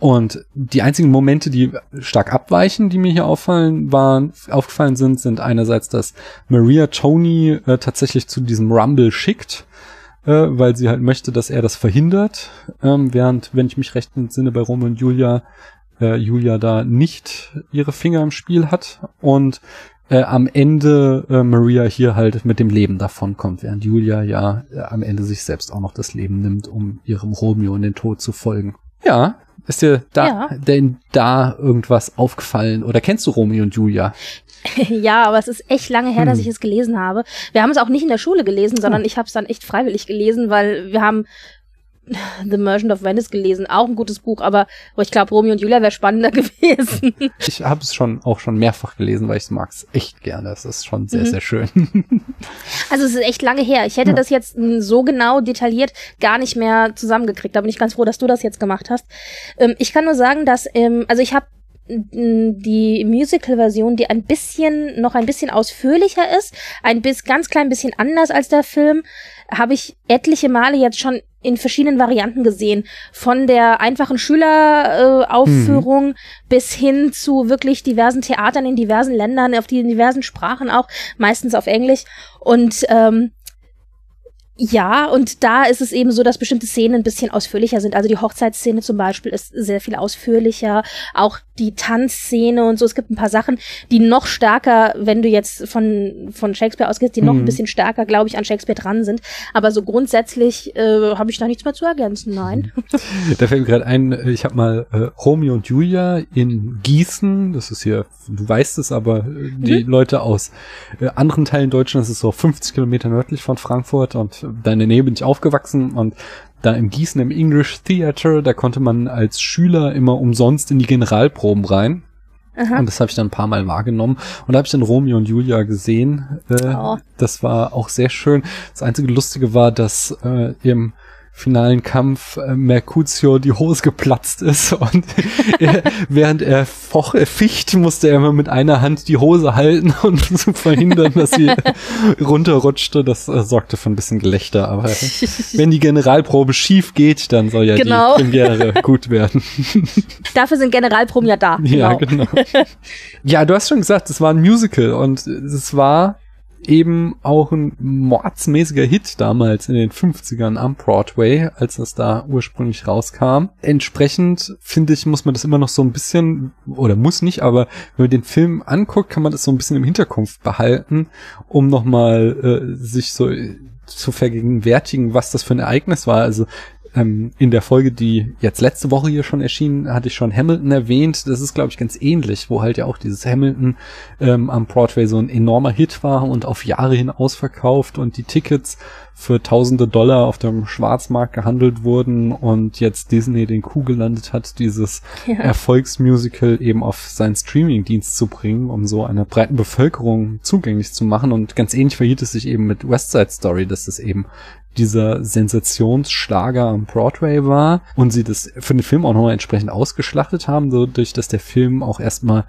Und die einzigen Momente, die stark abweichen, die mir hier auffallen, waren, aufgefallen sind, sind einerseits, dass Maria Tony äh, tatsächlich zu diesem Rumble schickt, äh, weil sie halt möchte, dass er das verhindert, ähm, während, wenn ich mich recht entsinne, bei Romeo und Julia, äh, Julia da nicht ihre Finger im Spiel hat und äh, am Ende äh, Maria hier halt mit dem Leben davon kommt, während Julia ja äh, am Ende sich selbst auch noch das Leben nimmt, um ihrem Romeo in den Tod zu folgen. Ja, ist dir da ja. denn da irgendwas aufgefallen oder kennst du Romeo und Julia? ja, aber es ist echt lange her, hm. dass ich es gelesen habe. Wir haben es auch nicht in der Schule gelesen, sondern oh. ich habe es dann echt freiwillig gelesen, weil wir haben The Merchant of Venice gelesen, auch ein gutes Buch, aber ich glaube, Romeo und Julia wäre spannender gewesen. Ich habe es schon auch schon mehrfach gelesen, weil ich es mag es echt gerne. Es ist schon sehr, mhm. sehr schön. Also es ist echt lange her. Ich hätte ja. das jetzt so genau detailliert gar nicht mehr zusammengekriegt. Da bin ich ganz froh, dass du das jetzt gemacht hast. Ähm, ich kann nur sagen, dass, ähm, also ich habe die Musical-Version, die ein bisschen, noch ein bisschen ausführlicher ist, ein bis, ganz klein bisschen anders als der Film, habe ich etliche Male jetzt schon in verschiedenen Varianten gesehen. Von der einfachen Schüleraufführung äh, mhm. bis hin zu wirklich diversen Theatern in diversen Ländern, auf die diversen Sprachen auch, meistens auf Englisch. Und ähm, Ja, und da ist es eben so, dass bestimmte Szenen ein bisschen ausführlicher sind. Also die Hochzeitsszene zum Beispiel ist sehr viel ausführlicher. Auch die Tanzszene und so. Es gibt ein paar Sachen, die noch stärker, wenn du jetzt von, von Shakespeare ausgehst, die noch mhm. ein bisschen stärker, glaube ich, an Shakespeare dran sind. Aber so grundsätzlich äh, habe ich da nichts mehr zu ergänzen. Nein. Da fällt mir gerade ein, ich habe mal äh, Romeo und Julia in Gießen, das ist hier, du weißt es, aber äh, die mhm. Leute aus äh, anderen Teilen Deutschlands, das ist so 50 Kilometer nördlich von Frankfurt und da in der Nähe bin ich aufgewachsen und da im Gießen im English Theater, da konnte man als Schüler immer umsonst in die Generalproben rein. Aha. Und das habe ich dann ein paar Mal wahrgenommen. Und da habe ich dann Romeo und Julia gesehen. Äh, oh. Das war auch sehr schön. Das einzige Lustige war, dass äh, im finalen Kampf äh, Mercutio die Hose geplatzt ist und er, während er foch, er ficht, musste er immer mit einer Hand die Hose halten und zu verhindern, dass sie runterrutschte. Das äh, sorgte für ein bisschen Gelächter. Aber wenn die Generalprobe schief geht, dann soll ja genau. die Premiere gut werden. Dafür sind Generalproben ja da. Ja, genau. genau. Ja, du hast schon gesagt, es war ein Musical und es war eben auch ein mordsmäßiger Hit damals in den 50ern am Broadway, als das da ursprünglich rauskam. Entsprechend finde ich, muss man das immer noch so ein bisschen, oder muss nicht, aber wenn man den Film anguckt, kann man das so ein bisschen im Hinterkopf behalten, um nochmal äh, sich so zu vergegenwärtigen, was das für ein Ereignis war. Also ähm, in der Folge, die jetzt letzte Woche hier schon erschienen, hatte ich schon Hamilton erwähnt. Das ist, glaube ich, ganz ähnlich, wo halt ja auch dieses Hamilton ähm, am Broadway so ein enormer Hit war und auf Jahre hin ausverkauft und die Tickets für tausende Dollar auf dem Schwarzmarkt gehandelt wurden und jetzt Disney den Kuh gelandet hat, dieses ja. Erfolgsmusical eben auf seinen Streamingdienst zu bringen, um so einer breiten Bevölkerung zugänglich zu machen. Und ganz ähnlich verhielt es sich eben mit West Side Story, dass es eben dieser Sensationsschlager am Broadway war und sie das für den Film auch nochmal entsprechend ausgeschlachtet haben, so durch dass der Film auch erstmal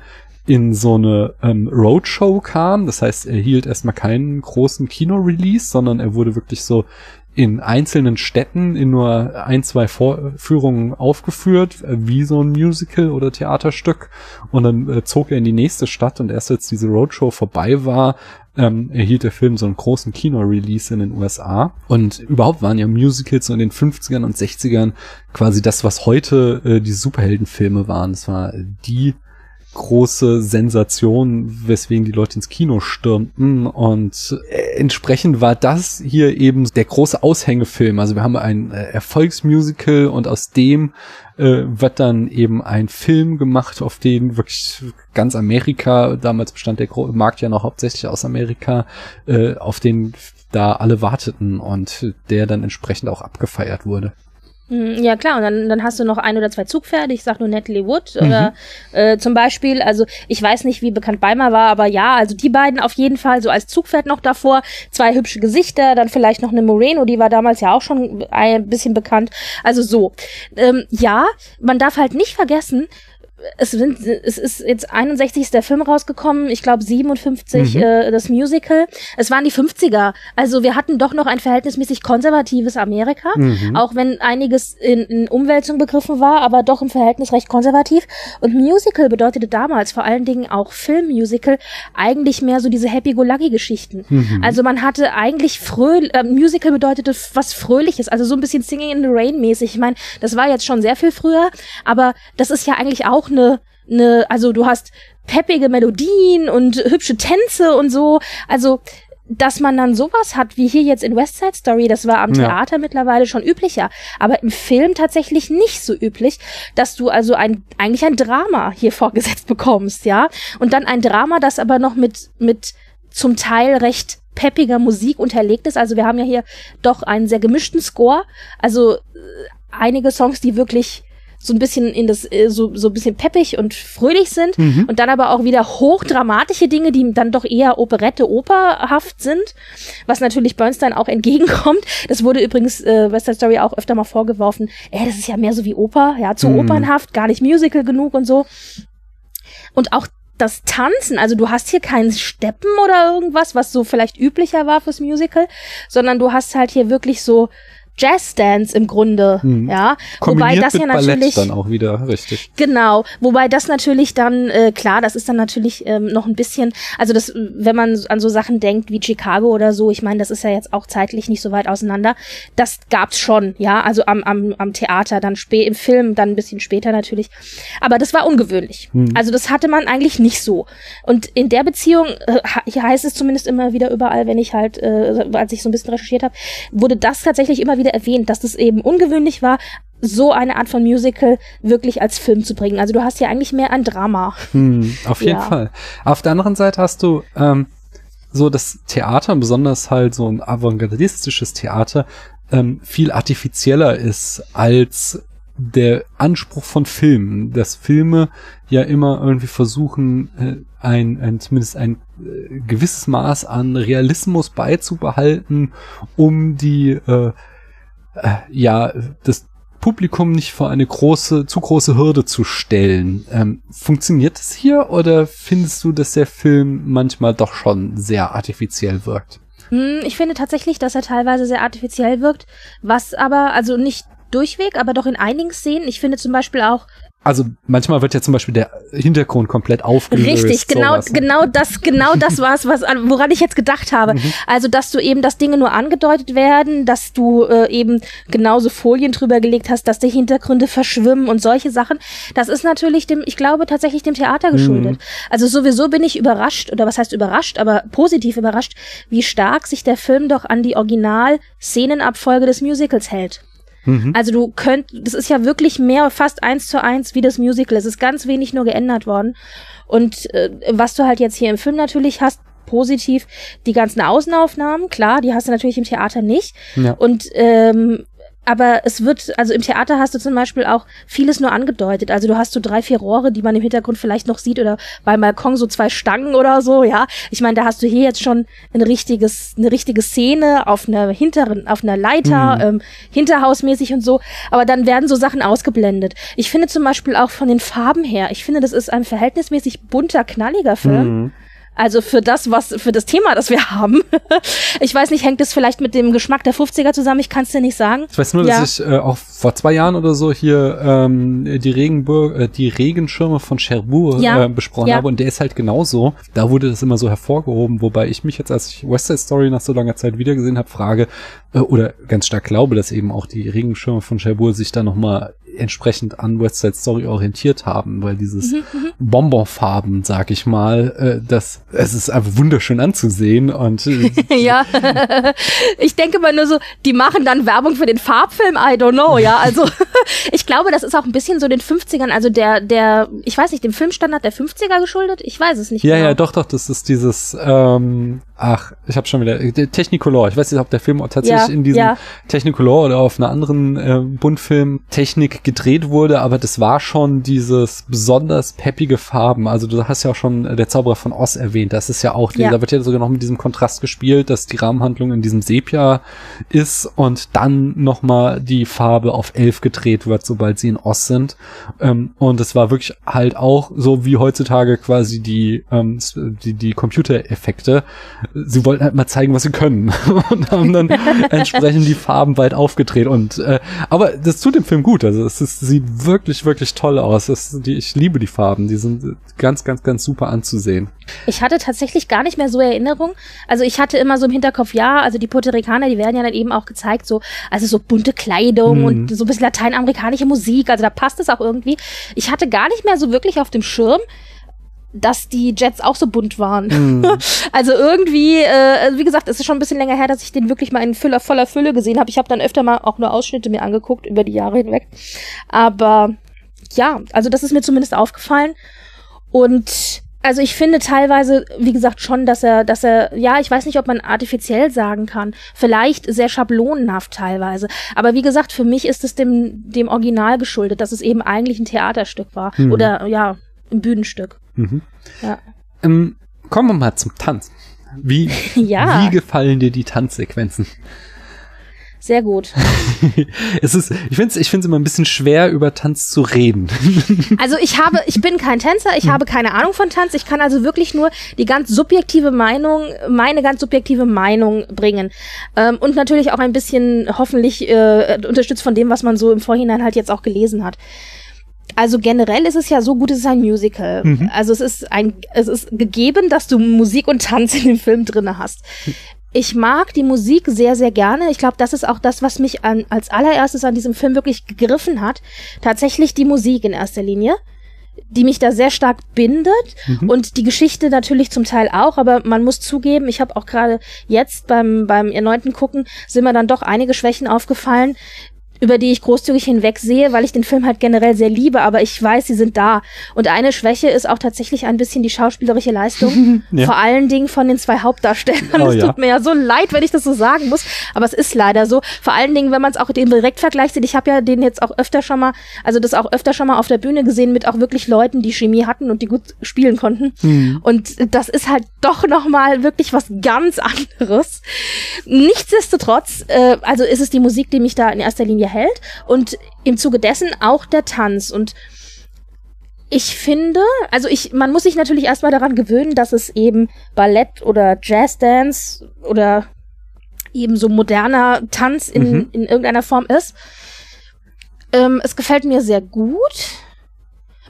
in so eine ähm, Roadshow kam. Das heißt, er hielt erstmal keinen großen Kino-Release, sondern er wurde wirklich so in einzelnen Städten in nur ein, zwei Vorführungen aufgeführt, äh, wie so ein Musical oder Theaterstück. Und dann äh, zog er in die nächste Stadt und erst als diese Roadshow vorbei war, ähm, erhielt der Film so einen großen Kino-Release in den USA. Und überhaupt waren ja Musicals so in den 50ern und 60ern quasi das, was heute äh, die Superheldenfilme waren. Das war die große Sensation, weswegen die Leute ins Kino stürmten. Und äh, entsprechend war das hier eben der große Aushängefilm. Also wir haben ein äh, Erfolgsmusical und aus dem äh, wird dann eben ein Film gemacht, auf den wirklich ganz Amerika, damals bestand der Markt ja noch hauptsächlich aus Amerika, äh, auf den da alle warteten und der dann entsprechend auch abgefeiert wurde. Hm, ja klar, und dann, dann hast du noch ein oder zwei Zugpferde, ich sag nur Natalie Wood mhm. oder äh, zum Beispiel, also ich weiß nicht, wie bekannt Beimer war, aber ja, also die beiden auf jeden Fall so als Zugpferd noch davor, zwei hübsche Gesichter, dann vielleicht noch eine Moreno, die war damals ja auch schon ein bisschen bekannt, also so. Ähm, ja, man darf halt nicht vergessen, es, sind, es ist jetzt 61 ist der Film rausgekommen, ich glaube 57 mhm. äh, das Musical. Es waren die 50er. Also wir hatten doch noch ein verhältnismäßig konservatives Amerika, mhm. auch wenn einiges in, in Umwälzung begriffen war, aber doch im Verhältnis recht konservativ. Und Musical bedeutete damals vor allen Dingen auch Filmmusical eigentlich mehr so diese Happy-Go-Lucky-Geschichten. Mhm. Also man hatte eigentlich fröhlich, äh, Musical bedeutete was Fröhliches, also so ein bisschen Singing in the Rain mäßig. Ich meine, das war jetzt schon sehr viel früher, aber das ist ja eigentlich auch eine, eine, also du hast peppige Melodien und hübsche Tänze und so. Also, dass man dann sowas hat, wie hier jetzt in West Side Story, das war am Theater ja. mittlerweile schon üblicher, aber im Film tatsächlich nicht so üblich, dass du also ein, eigentlich ein Drama hier vorgesetzt bekommst, ja. Und dann ein Drama, das aber noch mit, mit zum Teil recht peppiger Musik unterlegt ist. Also wir haben ja hier doch einen sehr gemischten Score. Also äh, einige Songs, die wirklich so ein bisschen in das, äh, so, so ein bisschen peppig und fröhlich sind mhm. und dann aber auch wieder hochdramatische Dinge, die dann doch eher Operette, operhaft sind, was natürlich Bernstein auch entgegenkommt. Das wurde übrigens äh, West Side Story auch öfter mal vorgeworfen, ey, das ist ja mehr so wie Oper, ja, zu mhm. opernhaft, gar nicht Musical genug und so. Und auch das Tanzen, also du hast hier keinen Steppen oder irgendwas, was so vielleicht üblicher war fürs Musical, sondern du hast halt hier wirklich so Jazzdance im Grunde, hm. ja. Kombiniert wobei das ja natürlich dann auch wieder richtig. Genau, wobei das natürlich dann äh, klar, das ist dann natürlich ähm, noch ein bisschen, also das, wenn man an so Sachen denkt wie Chicago oder so, ich meine, das ist ja jetzt auch zeitlich nicht so weit auseinander. Das gab's schon, ja, also am am, am Theater, dann spät im Film, dann ein bisschen später natürlich. Aber das war ungewöhnlich. Hm. Also das hatte man eigentlich nicht so. Und in der Beziehung äh, hier heißt es zumindest immer wieder überall, wenn ich halt, äh, als ich so ein bisschen recherchiert habe, wurde das tatsächlich immer wieder erwähnt, dass das eben ungewöhnlich war, so eine Art von Musical wirklich als Film zu bringen. Also du hast ja eigentlich mehr ein Drama. Hm, auf jeden ja. Fall. Auf der anderen Seite hast du ähm, so das Theater, besonders halt so ein avantgardistisches Theater, ähm, viel artifizieller ist als der Anspruch von Filmen, dass Filme ja immer irgendwie versuchen, äh, ein, ein zumindest ein äh, gewisses Maß an Realismus beizubehalten, um die äh, äh, ja das Publikum nicht vor eine große, zu große Hürde zu stellen. Ähm, funktioniert es hier oder findest du, dass der Film manchmal doch schon sehr artifiziell wirkt? Hm, ich finde tatsächlich, dass er teilweise sehr artifiziell wirkt, was aber, also nicht durchweg, aber doch in einigen Szenen. Ich finde zum Beispiel auch also manchmal wird ja zum Beispiel der Hintergrund komplett aufgelöst. Richtig, genau, sowas. genau das, genau das war es, was, woran ich jetzt gedacht habe. Mhm. Also, dass du eben, dass Dinge nur angedeutet werden, dass du äh, eben genauso Folien drüber gelegt hast, dass die Hintergründe verschwimmen und solche Sachen. Das ist natürlich dem, ich glaube, tatsächlich dem Theater geschuldet. Mhm. Also sowieso bin ich überrascht, oder was heißt überrascht, aber positiv überrascht, wie stark sich der Film doch an die Original-Szenenabfolge des Musicals hält. Mhm. Also du könnt, das ist ja wirklich mehr, fast eins zu eins wie das Musical. Es ist ganz wenig nur geändert worden. Und äh, was du halt jetzt hier im Film natürlich hast, positiv die ganzen Außenaufnahmen, klar, die hast du natürlich im Theater nicht. Ja. Und ähm, aber es wird, also im Theater hast du zum Beispiel auch vieles nur angedeutet. Also du hast so drei, vier Rohre, die man im Hintergrund vielleicht noch sieht oder beim Balkon so zwei Stangen oder so, ja. Ich meine, da hast du hier jetzt schon ein richtiges, eine richtige Szene auf einer hinteren, auf einer Leiter, mhm. ähm, hinterhausmäßig und so. Aber dann werden so Sachen ausgeblendet. Ich finde zum Beispiel auch von den Farben her, ich finde, das ist ein verhältnismäßig bunter, knalliger Film. Mhm. Also für das, was, für das Thema, das wir haben. ich weiß nicht, hängt es vielleicht mit dem Geschmack der 50er zusammen? Ich kann es dir nicht sagen. Ich weiß nur, ja. dass ich äh, auch vor zwei Jahren oder so hier ähm, die Regenburg, äh, die Regenschirme von Cherbourg ja. äh, besprochen ja. habe und der ist halt genauso. Da wurde das immer so hervorgehoben, wobei ich mich jetzt, als ich West Side Story nach so langer Zeit wiedergesehen habe, frage, äh, oder ganz stark glaube, dass eben auch die Regenschirme von Cherbourg sich da nochmal entsprechend an West Side Story orientiert haben, weil dieses mhm, mhm. Bonbonfarben, sag ich mal, äh, das es ist einfach wunderschön anzusehen und äh, ja, ich denke mal nur so, die machen dann Werbung für den Farbfilm, I don't know, ja, also ich glaube, das ist auch ein bisschen so den 50ern, also der der ich weiß nicht, dem Filmstandard der 50er geschuldet, ich weiß es nicht Ja, genau. ja, doch, doch, das ist dieses ähm, ach, ich habe schon wieder Technicolor, ich weiß nicht, ob der Film tatsächlich ja, in diesem ja. Technicolor oder auf einer anderen äh, Buntfilm Technik gedreht wurde, aber das war schon dieses besonders peppige Farben. Also du hast ja auch schon äh, der Zauberer von Oz erwähnt. Das ist ja auch, ja. da wird ja sogar noch mit diesem Kontrast gespielt, dass die Rahmenhandlung in diesem Sepia ist und dann nochmal die Farbe auf elf gedreht wird, sobald sie in Oz sind. Ähm, und es war wirklich halt auch so wie heutzutage quasi die, ähm, die, die Computereffekte. Sie wollten halt mal zeigen, was sie können und haben dann entsprechend die Farben weit aufgedreht und äh, aber das tut dem Film gut. Also es ist, sieht wirklich, wirklich toll aus. Das, die, ich liebe die Farben. Die sind ganz, ganz, ganz super anzusehen. Ich hatte tatsächlich gar nicht mehr so Erinnerung. Also ich hatte immer so im Hinterkopf, ja, also die Puerto Ricaner, die werden ja dann eben auch gezeigt, so, also so bunte Kleidung mhm. und so ein bisschen lateinamerikanische Musik. Also da passt es auch irgendwie. Ich hatte gar nicht mehr so wirklich auf dem Schirm, dass die Jets auch so bunt waren. Mm. Also irgendwie, äh, also wie gesagt, es ist schon ein bisschen länger her, dass ich den wirklich mal in Füller, voller Fülle gesehen habe. Ich habe dann öfter mal auch nur Ausschnitte mir angeguckt über die Jahre hinweg. Aber ja, also das ist mir zumindest aufgefallen. Und also ich finde teilweise, wie gesagt, schon, dass er, dass er, ja, ich weiß nicht, ob man artifiziell sagen kann. Vielleicht sehr schablonenhaft teilweise. Aber wie gesagt, für mich ist es dem, dem Original geschuldet, dass es eben eigentlich ein Theaterstück war. Mhm. Oder ja, ein Bühnenstück. Mhm. Ja. Ähm, kommen wir mal zum Tanz. Wie, ja. wie gefallen dir die Tanzsequenzen? Sehr gut. es ist, ich finde es ich find's immer ein bisschen schwer, über Tanz zu reden. also ich habe, ich bin kein Tänzer, ich habe keine Ahnung von Tanz, ich kann also wirklich nur die ganz subjektive Meinung, meine ganz subjektive Meinung bringen. Ähm, und natürlich auch ein bisschen hoffentlich äh, unterstützt von dem, was man so im Vorhinein halt jetzt auch gelesen hat. Also generell ist es ja so gut, es ist ein Musical. Mhm. Also es ist ein, es ist gegeben, dass du Musik und Tanz in dem Film drinne hast ich mag die Musik sehr, sehr gerne. Ich glaube, das ist auch das, was mich an, als allererstes an diesem Film wirklich gegriffen hat. Tatsächlich die Musik in erster Linie, die mich da sehr stark bindet mhm. und die Geschichte natürlich zum Teil auch. Aber man muss zugeben, ich habe auch gerade jetzt beim beim erneuten Gucken sind mir dann doch einige Schwächen aufgefallen, über die ich großzügig hinwegsehe, weil ich den Film halt generell sehr liebe, aber ich weiß, sie sind da. Und eine Schwäche ist auch tatsächlich ein bisschen die schauspielerische Leistung, ja. vor allen Dingen von den zwei Hauptdarstellern. Oh, es tut mir ja so leid, wenn ich das so sagen muss, aber es ist leider so. Vor allen Dingen, wenn man es auch den Direktvergleich sieht. Ich habe ja den jetzt auch öfter schon mal, also das auch öfter schon mal auf der Bühne gesehen mit auch wirklich Leuten, die Chemie hatten und die gut spielen konnten. Mhm. Und das ist halt doch noch mal wirklich was ganz anderes. Nichtsdestotrotz, äh, also ist es die Musik, die mich da in erster Linie hält und im Zuge dessen auch der Tanz und ich finde, also ich, man muss sich natürlich erstmal daran gewöhnen, dass es eben Ballett oder Jazzdance oder eben so moderner Tanz in, mhm. in irgendeiner Form ist. Ähm, es gefällt mir sehr gut.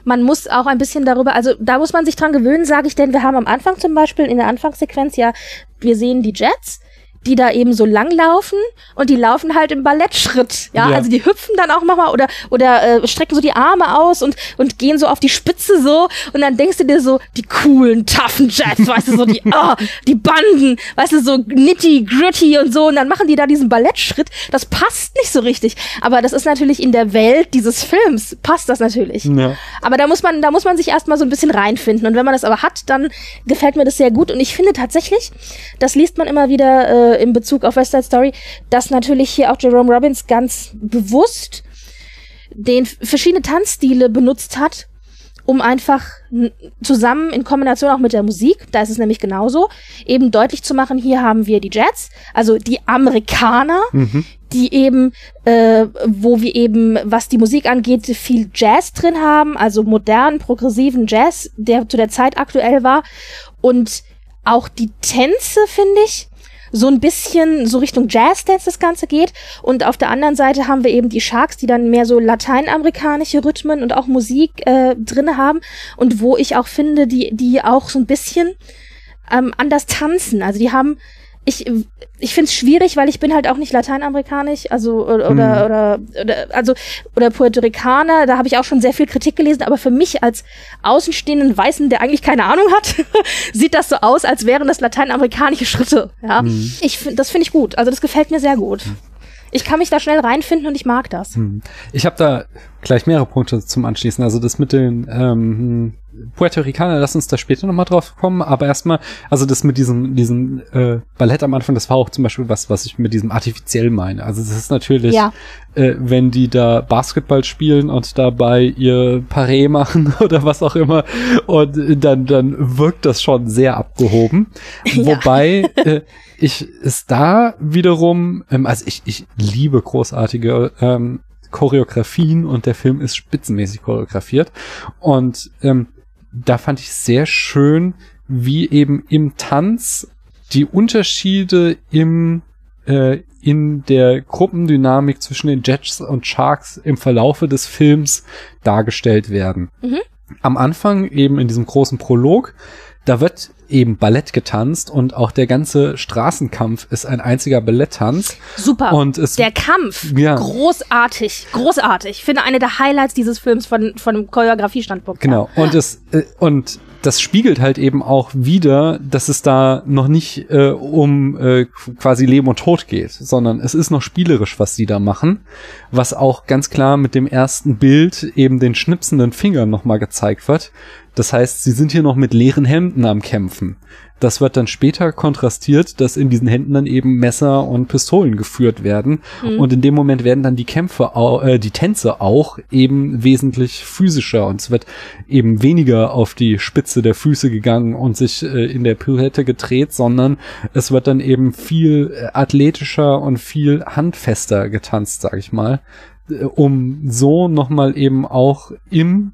Man muss auch ein bisschen darüber, also da muss man sich dran gewöhnen, sage ich, denn wir haben am Anfang zum Beispiel in der Anfangssequenz ja, wir sehen die Jets die da eben so lang laufen und die laufen halt im Ballettschritt. Ja, ja. also die hüpfen dann auch manchmal oder oder äh, strecken so die Arme aus und und gehen so auf die Spitze so und dann denkst du dir so die coolen toughen Jets, weißt du so die oh, die Banden, weißt du so nitty gritty und so und dann machen die da diesen Ballettschritt. Das passt nicht so richtig, aber das ist natürlich in der Welt dieses Films passt das natürlich. Ja. Aber da muss man da muss man sich erstmal so ein bisschen reinfinden und wenn man das aber hat, dann gefällt mir das sehr gut und ich finde tatsächlich, das liest man immer wieder äh, äh, in Bezug auf West Side Story, dass natürlich hier auch Jerome Robbins ganz bewusst den verschiedene Tanzstile benutzt hat, um einfach zusammen in Kombination auch mit der Musik, da ist es nämlich genauso, eben deutlich zu machen, hier haben wir die Jets, also die Amerikaner, mhm. die eben, äh, wo wir eben, was die Musik angeht, viel Jazz drin haben, also modernen, progressiven Jazz, der zu der Zeit aktuell war. Und auch die Tänze, finde ich, so ein bisschen so Richtung Jazz-Dance das Ganze geht. Und auf der anderen Seite haben wir eben die Sharks, die dann mehr so lateinamerikanische Rhythmen und auch Musik äh, drinne haben. Und wo ich auch finde, die, die auch so ein bisschen ähm, anders tanzen. Also die haben ich, ich finde es schwierig, weil ich bin halt auch nicht lateinamerikanisch, also oder, hm. oder, oder also oder Puerto Ricaner, da habe ich auch schon sehr viel Kritik gelesen, aber für mich als außenstehenden Weißen, der eigentlich keine Ahnung hat, sieht das so aus, als wären das lateinamerikanische Schritte. Ja, hm. ich finde, das finde ich gut. Also das gefällt mir sehr gut. Hm. Ich kann mich da schnell reinfinden und ich mag das. Hm. Ich habe da gleich mehrere Punkte zum Anschließen. Also das mit den ähm, Puerto Ricaner, lass uns da später nochmal drauf kommen, aber erstmal, also das mit diesem, diesem äh, Ballett am Anfang, das war auch zum Beispiel was, was ich mit diesem artifiziell meine. Also das ist natürlich, ja. äh, wenn die da Basketball spielen und dabei ihr Paré machen oder was auch immer, und dann, dann wirkt das schon sehr abgehoben. Ja. Wobei äh, ich es da wiederum, ähm, also ich, ich liebe großartige ähm, Choreografien und der Film ist spitzenmäßig choreografiert. Und ähm, da fand ich sehr schön, wie eben im Tanz die Unterschiede im äh, in der Gruppendynamik zwischen den Jets und Sharks im Verlaufe des Films dargestellt werden. Mhm. Am Anfang eben in diesem großen Prolog, da wird eben Ballett getanzt und auch der ganze Straßenkampf ist ein einziger Balletttanz. Super. Und es, der Kampf, ja. großartig, großartig. Ich finde eine der Highlights dieses Films von von einem Choreografiestandpunkt. Genau. Und es äh, und das spiegelt halt eben auch wieder, dass es da noch nicht äh, um äh, quasi Leben und Tod geht, sondern es ist noch spielerisch, was sie da machen, was auch ganz klar mit dem ersten Bild eben den schnipsenden Fingern nochmal gezeigt wird, Das heißt, sie sind hier noch mit leeren Hemden am Kämpfen. Das wird dann später kontrastiert, dass in diesen Händen dann eben Messer und Pistolen geführt werden. Mhm. Und in dem Moment werden dann die Kämpfe, äh, die Tänze auch eben wesentlich physischer und es wird eben weniger auf die Spitze der Füße gegangen und sich äh, in der Pirouette gedreht, sondern es wird dann eben viel äh, athletischer und viel handfester getanzt, sag ich mal, äh, um so nochmal eben auch im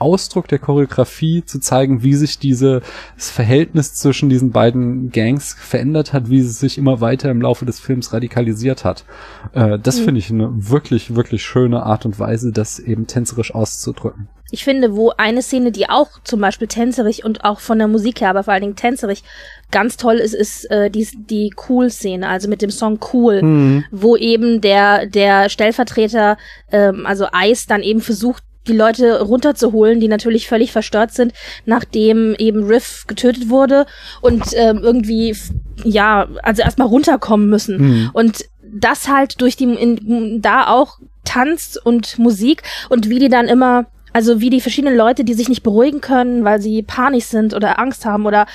Ausdruck der Choreografie zu zeigen, wie sich dieses Verhältnis zwischen diesen beiden Gangs verändert hat, wie es sich immer weiter im Laufe des Films radikalisiert hat. Äh, das mhm. finde ich eine wirklich, wirklich schöne Art und Weise, das eben tänzerisch auszudrücken. Ich finde, wo eine Szene, die auch zum Beispiel tänzerisch und auch von der Musik her, aber vor allen Dingen tänzerisch ganz toll ist, ist äh, die, die Cool-Szene, also mit dem Song Cool, mhm. wo eben der, der Stellvertreter, ähm, also Ice, dann eben versucht, die Leute runterzuholen, die natürlich völlig verstört sind, nachdem eben Riff getötet wurde und ähm, irgendwie, ja, also erstmal runterkommen müssen. Mhm. Und das halt durch die, in, da auch Tanz und Musik und wie die dann immer also wie die verschiedenen Leute, die sich nicht beruhigen können, weil sie panisch sind oder Angst haben oder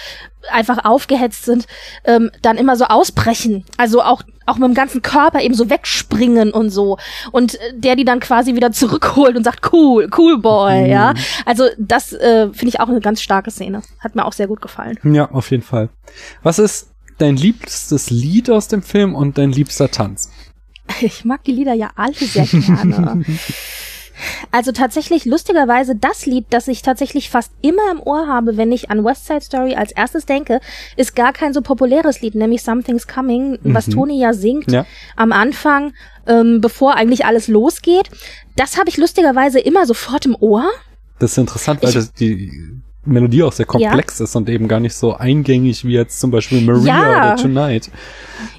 einfach aufgehetzt sind, ähm, dann immer so ausbrechen. Also auch auch mit dem ganzen Körper eben so wegspringen und so. Und äh, der die dann quasi wieder zurückholt und sagt, cool, cool boy, mhm. ja. Also das äh, finde ich auch eine ganz starke Szene. Hat mir auch sehr gut gefallen. Ja, auf jeden Fall. Was ist dein liebstes Lied aus dem Film und dein liebster Tanz? Ich mag die Lieder ja alle sehr gerne. Also tatsächlich lustigerweise das Lied, das ich tatsächlich fast immer im Ohr habe, wenn ich an West Side Story als erstes denke, ist gar kein so populäres Lied, nämlich Something's Coming, mhm. was Toni ja singt ja. am Anfang, ähm, bevor eigentlich alles losgeht. Das habe ich lustigerweise immer sofort im Ohr. Das ist interessant, weil ich, das die Melodie auch sehr komplex ja. ist und eben gar nicht so eingängig wie jetzt zum Beispiel Maria ja. oder Tonight.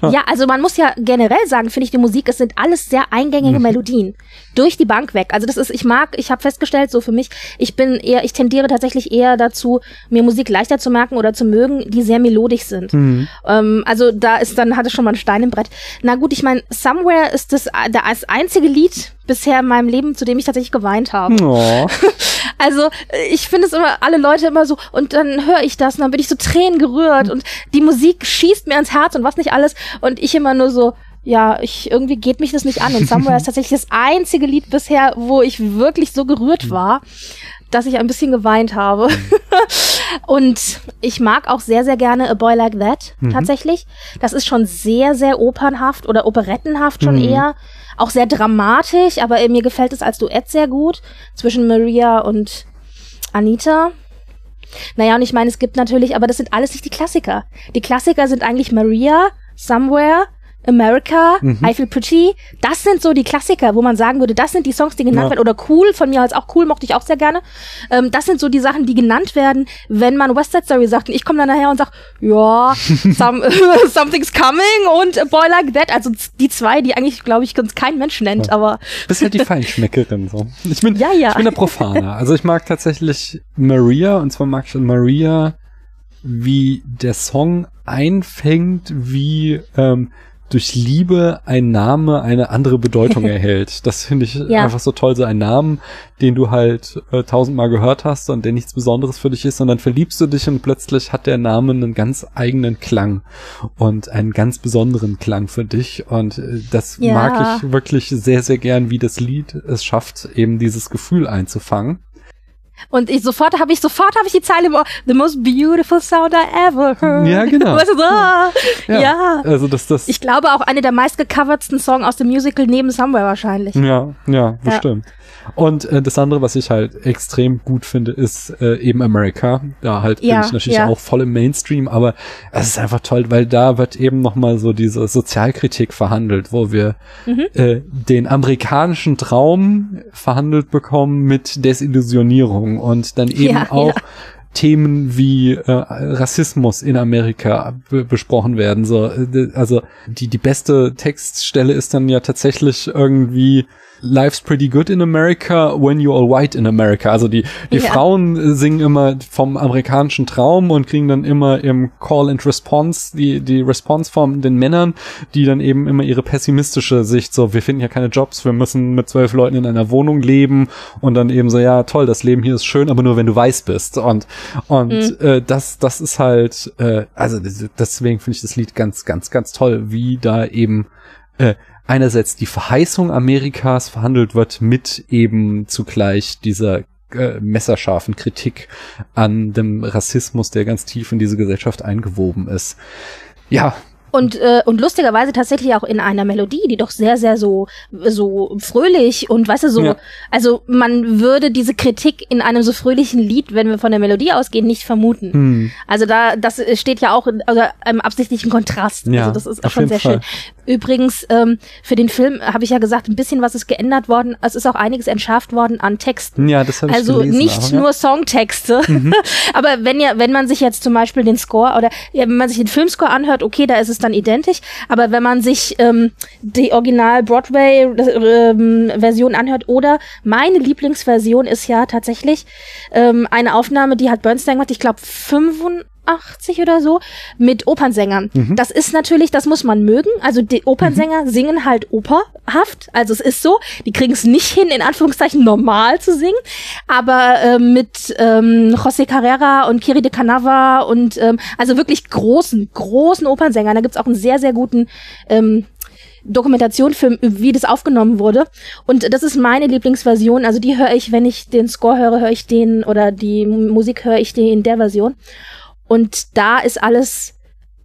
Ja. ja. also man muss ja generell sagen, finde ich, die Musik, es sind alles sehr eingängige mhm. Melodien. Durch die Bank weg. Also das ist, ich mag, ich habe festgestellt, so für mich, ich bin eher, ich tendiere tatsächlich eher dazu, mir Musik leichter zu merken oder zu mögen, die sehr melodisch sind. Mhm. Ähm, also da ist dann, hatte schon mal ein Stein im Brett. Na gut, ich meine, Somewhere ist das, das einzige Lied bisher in meinem Leben, zu dem ich tatsächlich geweint habe. Oh. Also ich finde es immer, alle Leute immer so, und dann höre ich das und dann bin ich so Tränen gerührt und die Musik schießt mir ans Herz und was nicht alles. Und ich immer nur so, ja, ich, irgendwie geht mich das nicht an. Und Somewhere ist tatsächlich das einzige Lied bisher, wo ich wirklich so gerührt war, dass ich ein bisschen geweint habe. und ich mag auch sehr, sehr gerne A Boy Like That, mhm. tatsächlich. Das ist schon sehr, sehr opernhaft oder operettenhaft schon mhm. eher. Auch sehr dramatisch, aber mir gefällt es als Duett sehr gut zwischen Maria und Anita. Naja, und ich meine, es gibt natürlich, aber das sind alles nicht die Klassiker. Die Klassiker sind eigentlich Maria, Somewhere, America, mhm. I Feel Pretty, das sind so die Klassiker, wo man sagen würde, das sind die Songs, die genannt ja. werden. Oder Cool, von mir als auch Cool, mochte ich auch sehr gerne. Ähm, das sind so die Sachen, die genannt werden, wenn man West Side Story sagt. Und ich komme dann nachher und sag, ja, some, Something's Coming und A Boy Like That. Also die zwei, die eigentlich, glaube ich, kein Mensch nennt, ja. aber... Bist halt die Feinschmeckerin, so. Ich bin, ja, ja. ich bin der Profaner. Also ich mag tatsächlich Maria, und zwar mag ich Maria, wie der Song einfängt, wie... Ähm, durch Liebe ein Name eine andere Bedeutung erhält. Das finde ich ja. einfach so toll, so ein Namen, den du halt äh, tausendmal gehört hast und der nichts Besonderes für dich ist, sondern verliebst du dich und plötzlich hat der Name einen ganz eigenen Klang und einen ganz besonderen Klang für dich und äh, das ja. mag ich wirklich sehr, sehr gern, wie das Lied es schafft, eben dieses Gefühl einzufangen. Und ich sofort habe ich sofort habe ich die Zeile The most beautiful sound I ever heard. Ja, genau. Weißt du, so, ja. ja. Also das das Ich glaube auch eine der meistgecovertsten Songs aus dem Musical neben Somewhere wahrscheinlich. Ja, ja, bestimmt. Ja. Und äh, das andere, was ich halt extrem gut finde, ist äh, eben America. Da halt ja, bin ich natürlich ja. auch voll im Mainstream, aber es ist einfach toll, weil da wird eben nochmal so diese Sozialkritik verhandelt, wo wir mhm. äh, den amerikanischen Traum verhandelt bekommen mit Desillusionierung und dann eben ja, auch Themen wie äh, Rassismus in Amerika besprochen werden. So, äh, also die die beste Textstelle ist dann ja tatsächlich irgendwie Life's pretty good in America when you're all white in America. Also die, die ja. Frauen singen immer vom amerikanischen Traum und kriegen dann immer im Call and Response die, die Response von den Männern, die dann eben immer ihre pessimistische Sicht so, wir finden ja keine Jobs, wir müssen mit zwölf Leuten in einer Wohnung leben und dann eben so, ja toll, das Leben hier ist schön, aber nur wenn du weiß bist. Und, und mhm. äh, das, das ist halt, äh, also deswegen finde ich das Lied ganz, ganz, ganz toll, wie da eben äh, einerseits die Verheißung Amerikas verhandelt wird mit eben zugleich dieser äh, messerscharfen Kritik an dem Rassismus, der ganz tief in diese Gesellschaft eingewoben ist. Ja, und, äh, und lustigerweise tatsächlich auch in einer Melodie, die doch sehr, sehr so, so fröhlich und weißt du, so, ja. also man würde diese Kritik in einem so fröhlichen Lied, wenn wir von der Melodie ausgehen, nicht vermuten. Hm. Also da, das steht ja auch in also einem absichtlichen Kontrast. Ja, also das ist auch schon sehr Fall. schön. Übrigens, ähm, für den Film habe ich ja gesagt, ein bisschen was ist geändert worden. Es ist auch einiges entschärft worden an Texten. Ja, das habe ich Also gelesen, nicht nur Songtexte. Mhm. aber wenn ja, wenn man sich jetzt zum Beispiel den Score oder ja, wenn man sich den Filmscore anhört, okay, da ist es dann identisch. Aber wenn man sich ähm, die Original Broadway ähm, anhört oder meine Lieblingsversion ist ja tatsächlich ähm, eine Aufnahme, die hat Bernstein gemacht, ich glaube 85 80 oder so mit Opernsängern. Mhm. Das ist natürlich, das muss man mögen. Also die Opernsänger mhm. singen halt operhaft. Also es ist so, die kriegen es nicht hin, in Anführungszeichen normal zu singen. Aber äh, mit ähm, José Carrera und Kiri de Canava und ähm, also wirklich großen, großen Opernsängern. Da gibt's auch einen sehr, sehr guten ähm, Dokumentation wie das aufgenommen wurde. Und das ist meine Lieblingsversion. Also die höre ich, wenn ich den Score höre, höre ich den oder die Musik höre ich den in der Version. Und da ist alles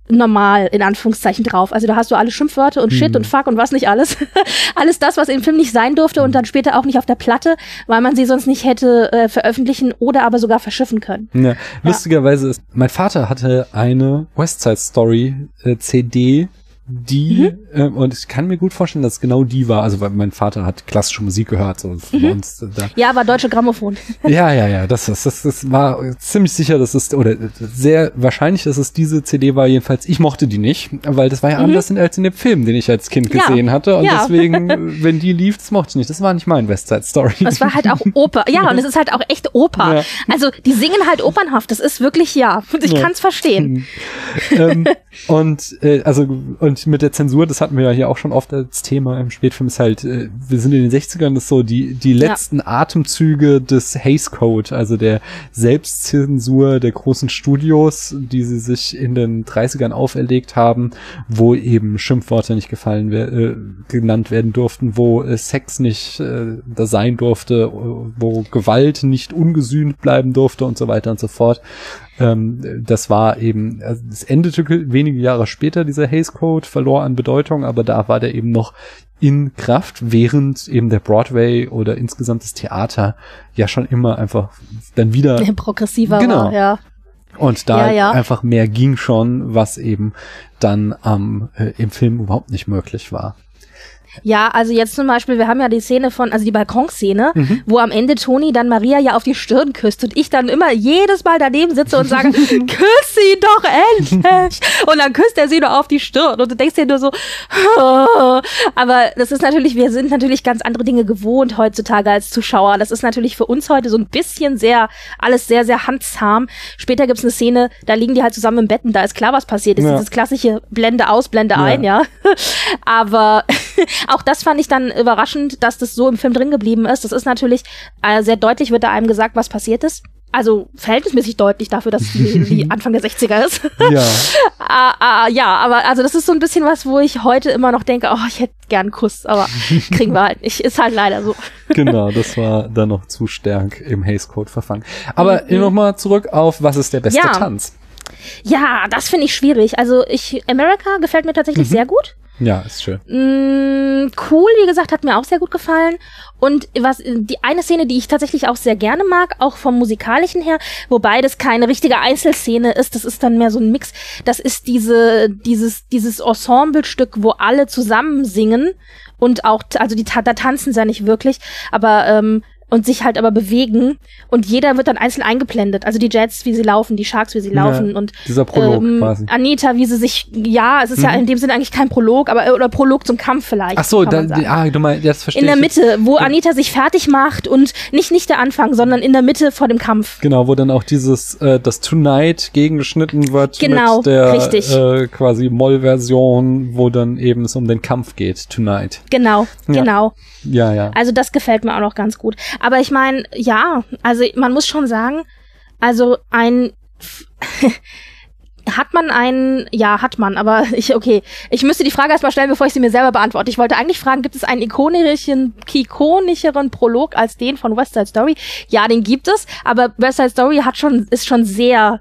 normal in Anführungszeichen drauf. Also da hast du alle Schimpfwörter und Shit mhm. und Fuck und was nicht alles. alles das, was im Film nicht sein durfte und dann später auch nicht auf der Platte, weil man sie sonst nicht hätte äh, veröffentlichen oder aber sogar verschiffen können. Ja. Lustigerweise ist, mein Vater hatte eine West Side Story äh, CD die, mhm. äh, und ich kann mir gut vorstellen, dass es genau die war, also weil mein Vater hat klassische Musik gehört, so mhm. uns, äh, da. Ja, war deutsche Grammophon. ja, ja, ja, das, das, das, das war ziemlich sicher, dass es, oder sehr wahrscheinlich, dass es diese CD war, jedenfalls, ich mochte die nicht, weil das war ja mhm. anders als in dem Film, den ich als Kind gesehen ja. hatte, und ja. deswegen, wenn die lief, das mochte ich nicht, das war nicht mein Westside Story. Das war halt auch Oper, ja, und es ist halt auch echt Oper. Ja. Also, die singen halt opernhaft, das ist wirklich, ja, und ich ja. kann es verstehen. ähm, und, äh, also, und mit der Zensur, das hatten wir ja hier auch schon oft als Thema im Spätfilm, ist halt, äh, wir sind in den 60ern, das ist so die, die letzten ja. Atemzüge des Hays Code, also der Selbstzensur der großen Studios, die sie sich in den 30ern auferlegt haben, wo eben Schimpfworte nicht gefallen äh, genannt werden durften, wo äh, Sex nicht äh, da sein durfte, wo Gewalt nicht ungesühnt bleiben durfte und so weiter und so fort. Ähm, das war eben, also es endete wenige Jahre später, dieser Hays Code, verlor an Bedeutung, aber da war der eben noch in Kraft, während eben der Broadway oder insgesamt das Theater ja schon immer einfach dann wieder progressiver genau. war, ja. Und da ja, ja. einfach mehr ging schon, was eben dann ähm, äh, im Film überhaupt nicht möglich war. Ja, also jetzt zum Beispiel, wir haben ja die Szene von, also die Balkonszene, mhm. wo am Ende Toni dann Maria ja auf die Stirn küsst und ich dann immer jedes Mal daneben sitze und sage, küss sie doch endlich! und dann küsst er sie nur auf die Stirn und du denkst dir nur so, oh. aber das ist natürlich, wir sind natürlich ganz andere Dinge gewohnt heutzutage als Zuschauer. Das ist natürlich für uns heute so ein bisschen sehr, alles sehr, sehr handzahm. Später gibt's eine Szene, da liegen die halt zusammen im Betten, da ist klar, was passiert ist. Ja. Dieses klassische Blende aus, Blende ja. ein, ja. aber auch das fand ich dann überraschend, dass das so im Film drin geblieben ist. Das ist natürlich äh, sehr deutlich, wird da einem gesagt, was passiert ist. Also verhältnismäßig deutlich dafür, dass die, die Anfang der 60er ist. Ja. ah, ah, ja, aber also das ist so ein bisschen was, wo ich heute immer noch denke, oh, ich hätte gern einen Kuss, aber kriegen wir halt nicht. Ist halt leider so. genau, das war dann noch zu stark im Haze Code verfangen. Aber mhm. nochmal zurück auf, was ist der beste ja. Tanz? Ja, das finde ich schwierig. Also ich, America gefällt mir tatsächlich mhm. sehr gut. Ja, ist schön. Mm, cool, wie gesagt, hat mir auch sehr gut gefallen. Und was die eine Szene, die ich tatsächlich auch sehr gerne mag, auch vom musikalischen her, wobei das keine richtige Einzelszene ist, das ist dann mehr so ein Mix. Das ist diese dieses dieses Ensemblestück, wo alle zusammen singen und auch also die da tanzen sie ja nicht wirklich, aber ähm, und sich halt aber bewegen und jeder wird dann einzeln eingeblendet. Also die Jets, wie sie laufen, die Sharks, wie sie laufen ja, und dieser Prolog ähm, quasi. Anita, wie sie sich, ja, es ist mhm. ja in dem Sinne eigentlich kein Prolog, aber oder Prolog zum Kampf vielleicht. Ach so, da, ah, du meinst, das verstehe In der Mitte, wo ja. Anita sich fertig macht und nicht nicht der Anfang, sondern in der Mitte vor dem Kampf. Genau, wo dann auch dieses äh, das Tonight gegengeschnitten wird genau, mit der richtig. Äh, quasi Moll-Version, wo dann eben es um den Kampf geht, Tonight. Genau, ja. genau. Ja, ja. Also das gefällt mir auch noch ganz gut. Aber ich meine, ja, also man muss schon sagen, also ein hat man einen, ja, hat man, aber ich, okay, ich müsste die Frage erstmal stellen, bevor ich sie mir selber beantworte. Ich wollte eigentlich fragen, gibt es einen ikonischeren, ikonischeren Prolog als den von West Side Story? Ja, den gibt es, aber West Side Story hat schon, ist schon sehr,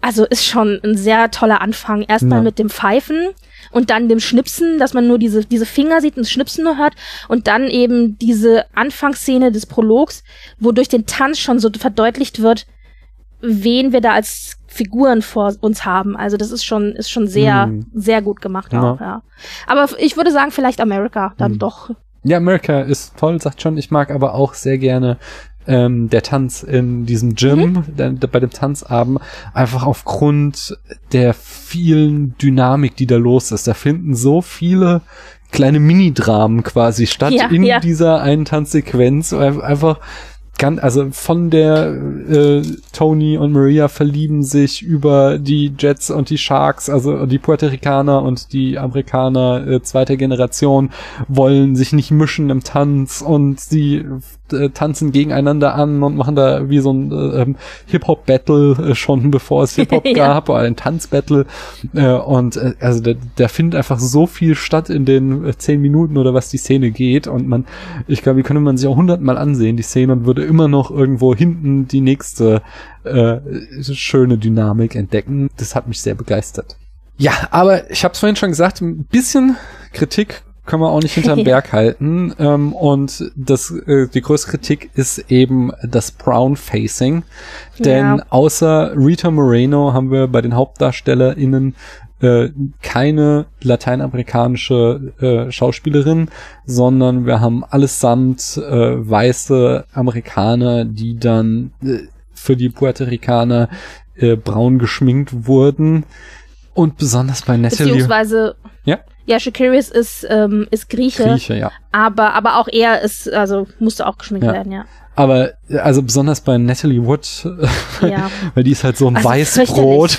also ist schon ein sehr toller Anfang. Erstmal ja. mit dem Pfeifen und dann dem Schnipsen, dass man nur diese, diese Finger sieht und das Schnipsen nur hört und dann eben diese Anfangsszene des Prologs, wo durch den Tanz schon so verdeutlicht wird, wen wir da als Figuren vor uns haben. Also das ist schon, ist schon sehr, mhm. sehr gut gemacht ja. auch, ja. Aber ich würde sagen, vielleicht America dann mhm. doch. Ja, America ist toll, sagt schon. Ich mag aber auch sehr gerne ähm, der Tanz in diesem Gym, mhm. bei dem Tanzabend, einfach aufgrund der vielen Dynamik, die da los ist. Da finden so viele kleine Mini-Dramen quasi statt ja, in ja. dieser einen Tanzsequenz. Einfach ganz, also von der äh, Tony und Maria verlieben sich über die Jets und die Sharks, also die Puerto Ricaner und die Amerikaner äh, zweiter Generation wollen sich nicht mischen im Tanz und sie äh, tanzen gegeneinander an und machen da wie so ein äh, ähm, Hip-Hop-Battle äh, schon bevor es Hip-Hop ja. gab oder ein Tanz-Battle äh, und äh, also da, da findet einfach so viel statt in den äh, zehn Minuten oder was die Szene geht und man, ich glaube, die könnte man sich auch hundertmal ansehen, die Szene und würde immer noch irgendwo hinten die nächste äh, schöne Dynamik entdecken. Das hat mich sehr begeistert. Ja, aber ich habe es vorhin schon gesagt, ein bisschen Kritik können wir auch nicht hinterm Berg halten. Ähm, und das, äh, die größte Kritik ist eben das Brown Facing. Denn ja. außer Rita Moreno haben wir bei den HauptdarstellerInnen äh, keine lateinamerikanische äh, Schauspielerin, sondern wir haben allesamt äh, weiße Amerikaner, die dann äh, für die Puerto Ricaner äh, braun geschminkt wurden. Und besonders bei Natalie. Beziehungsweise ja? Ja, Shakirius ist, ähm, ist Grieche. Grieche, ja. Aber, aber auch er ist, also musste auch geschminkt ja. werden, ja. Aber also besonders bei Natalie Wood, ja. weil die ist halt so ein also Weißbrot.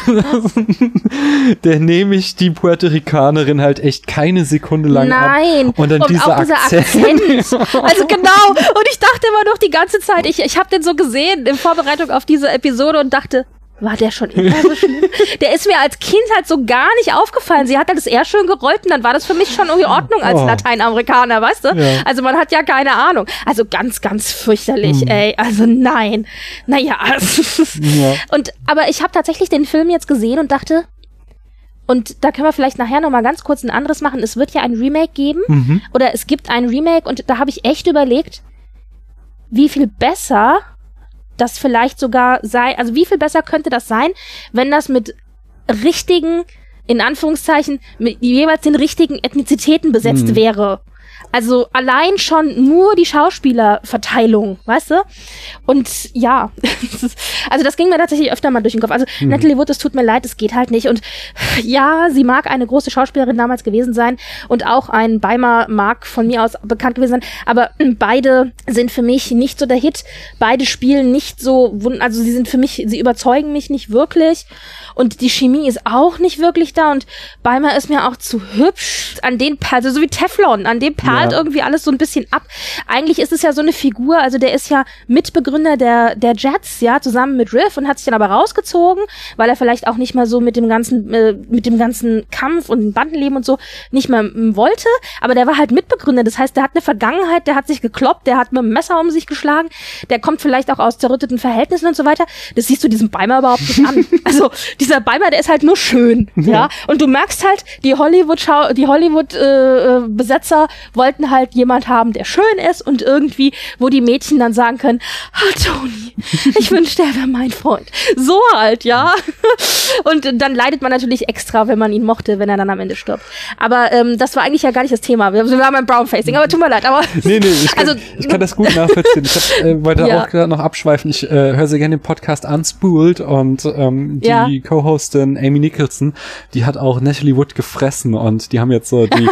der nehme ich die Puerto Ricanerin halt echt keine Sekunde lang Nein. ab. Und dann und dieser, auch dieser Akzent. Akzent. Also genau. Und ich dachte immer noch die ganze Zeit, ich, ich habe den so gesehen in Vorbereitung auf diese Episode und dachte, war der schon immer so schlimm? Der ist mir als Kind halt so gar nicht aufgefallen. Sie hat halt das eher schön gerollt und dann war das für mich schon irgendwie Ordnung als oh. Lateinamerikaner, weißt du? Ja. Also man hat ja keine Ahnung. Also ganz, ganz fürchterlich, hm. ey. Also nein. Naja. ja. Und, aber ich habe tatsächlich den Film jetzt gesehen und dachte, und da können wir vielleicht nachher nochmal ganz kurz ein anderes machen. Es wird ja ein Remake geben. Mhm. Oder es gibt ein Remake und da habe ich echt überlegt, wie viel besser das vielleicht sogar sei, also wie viel besser könnte das sein, wenn das mit richtigen, in Anführungszeichen, mit jeweils den richtigen Ethnizitäten besetzt mhm. wäre. Also allein schon nur die Schauspielerverteilung, weißt du? Und ja, also das ging mir tatsächlich öfter mal durch den Kopf. Also mhm. Natalie Wood, es tut mir leid, es geht halt nicht. Und ja, sie mag eine große Schauspielerin damals gewesen sein und auch ein Beimer mag von mir aus bekannt gewesen sein. Aber beide sind für mich nicht so der Hit. Beide spielen nicht so, also sie sind für mich, sie überzeugen mich nicht wirklich. Und die Chemie ist auch nicht wirklich da. Und Beimer ist mir auch zu hübsch. An den, also so wie Teflon, an dem perlt ja. irgendwie alles so ein bisschen ab. Eigentlich ist es ja so eine Figur, also der ist ja Mitbegründer der, der Jets, ja, zusammen mit Riff und hat sich dann aber rausgezogen, weil er vielleicht auch nicht mehr so mit dem ganzen, äh, mit dem ganzen Kampf und Bandenleben und so nicht mehr m, wollte. Aber der war halt Mitbegründer. Das heißt, der hat eine Vergangenheit, der hat sich gekloppt, der hat mit dem Messer um sich geschlagen, der kommt vielleicht auch aus zerrütteten Verhältnissen und so weiter. Das siehst du diesem Beimer überhaupt nicht an. Also dieser Beimer, der ist halt nur schön, ja. Und du merkst halt, die Hollywood, die Hollywood äh, äh, Besetzer wollten halt jemand haben, der schön ist und irgendwie, wo die Mädchen dann sagen können, ah, Tony, Ich wünschte, er wäre mein Freund. So halt, ja. Und dann leidet man natürlich extra, wenn man ihn mochte, wenn er dann am Ende stirbt. Aber ähm, das war eigentlich ja gar nicht das Thema. Wir, wir waren beim Brownfacing, aber tut mir leid. Aber nee, nee, ich kann, also, ich kann das gut nachvollziehen. Ich hab, äh, wollte ja. auch gerade noch abschweifen. Ich äh, höre sehr gerne den Podcast Unspooled und ähm, die ja. Co-Hostin Amy Nicholson, die hat auch Natalie Wood gefressen und die haben jetzt so die,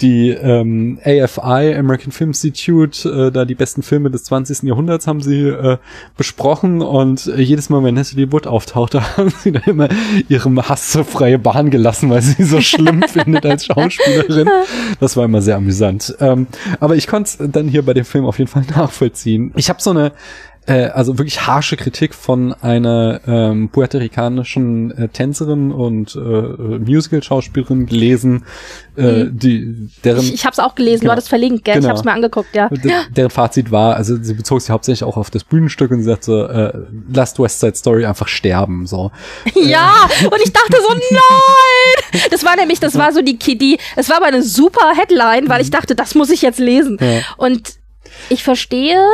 die ähm, AFI, American Film Institute, äh, da die besten Filme des 20. Jahrhunderts haben sie äh, besprochen und äh, jedes Mal, wenn Natalie Wood auftauchte, haben sie dann immer ihrem Hass zur freie Bahn gelassen, weil sie so schlimm findet als Schauspielerin. Das war immer sehr amüsant. Ähm, aber ich konnte es dann hier bei dem Film auf jeden Fall nachvollziehen. Ich habe so eine äh, also wirklich harsche Kritik von einer ähm, puerto-ricanischen äh, Tänzerin und äh, Musical-Schauspielerin gelesen, äh, mhm. die deren ich, ich habe es auch gelesen, genau, du hattest verlinkt, gell? Genau. Ich habe es mir angeguckt, ja. D deren Fazit war, also sie bezog sich hauptsächlich auch auf das Bühnenstück und sie sagte, äh, lasst West Side Story einfach sterben, so. ja, und ich dachte so, nein! Das war nämlich, das war so die, die, es war aber eine super Headline, weil ich dachte, das muss ich jetzt lesen. Ja. Und ich verstehe,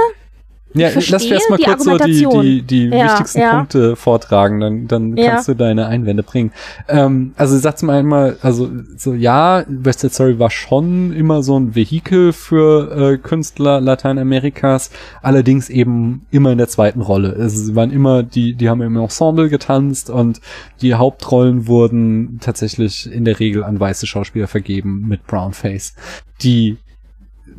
ja, lass mir erstmal kurz so die, die, die ja, wichtigsten ja. Punkte vortragen, dann, dann ja. kannst du deine Einwände bringen. Ähm, also sag zum einmal, also so ja, West Side Story war schon immer so ein Vehikel für äh, Künstler Lateinamerikas, allerdings eben immer in der zweiten Rolle. Also sie waren immer, die, die haben im Ensemble getanzt und die Hauptrollen wurden tatsächlich in der Regel an weiße Schauspieler vergeben mit Brown Face. Die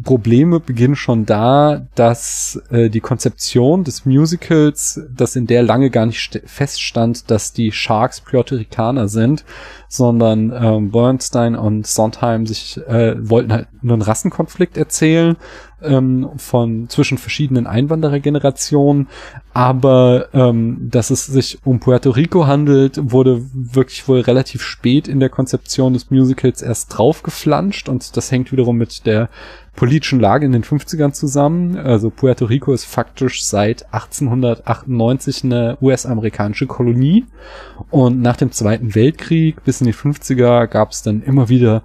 Probleme beginnen schon da, dass äh, die Konzeption des Musicals, dass in der lange gar nicht feststand, dass die Sharks Puerto Ricaner sind, sondern ähm, Bernstein und Sondheim sich äh, wollten halt einen Rassenkonflikt erzählen ähm, von zwischen verschiedenen Einwanderergenerationen, aber ähm, dass es sich um Puerto Rico handelt, wurde wirklich wohl relativ spät in der Konzeption des Musicals erst draufgeflanscht und das hängt wiederum mit der politischen Lage in den 50ern zusammen. Also Puerto Rico ist faktisch seit 1898 eine US-amerikanische Kolonie. Und nach dem Zweiten Weltkrieg bis in die 50er gab es dann immer wieder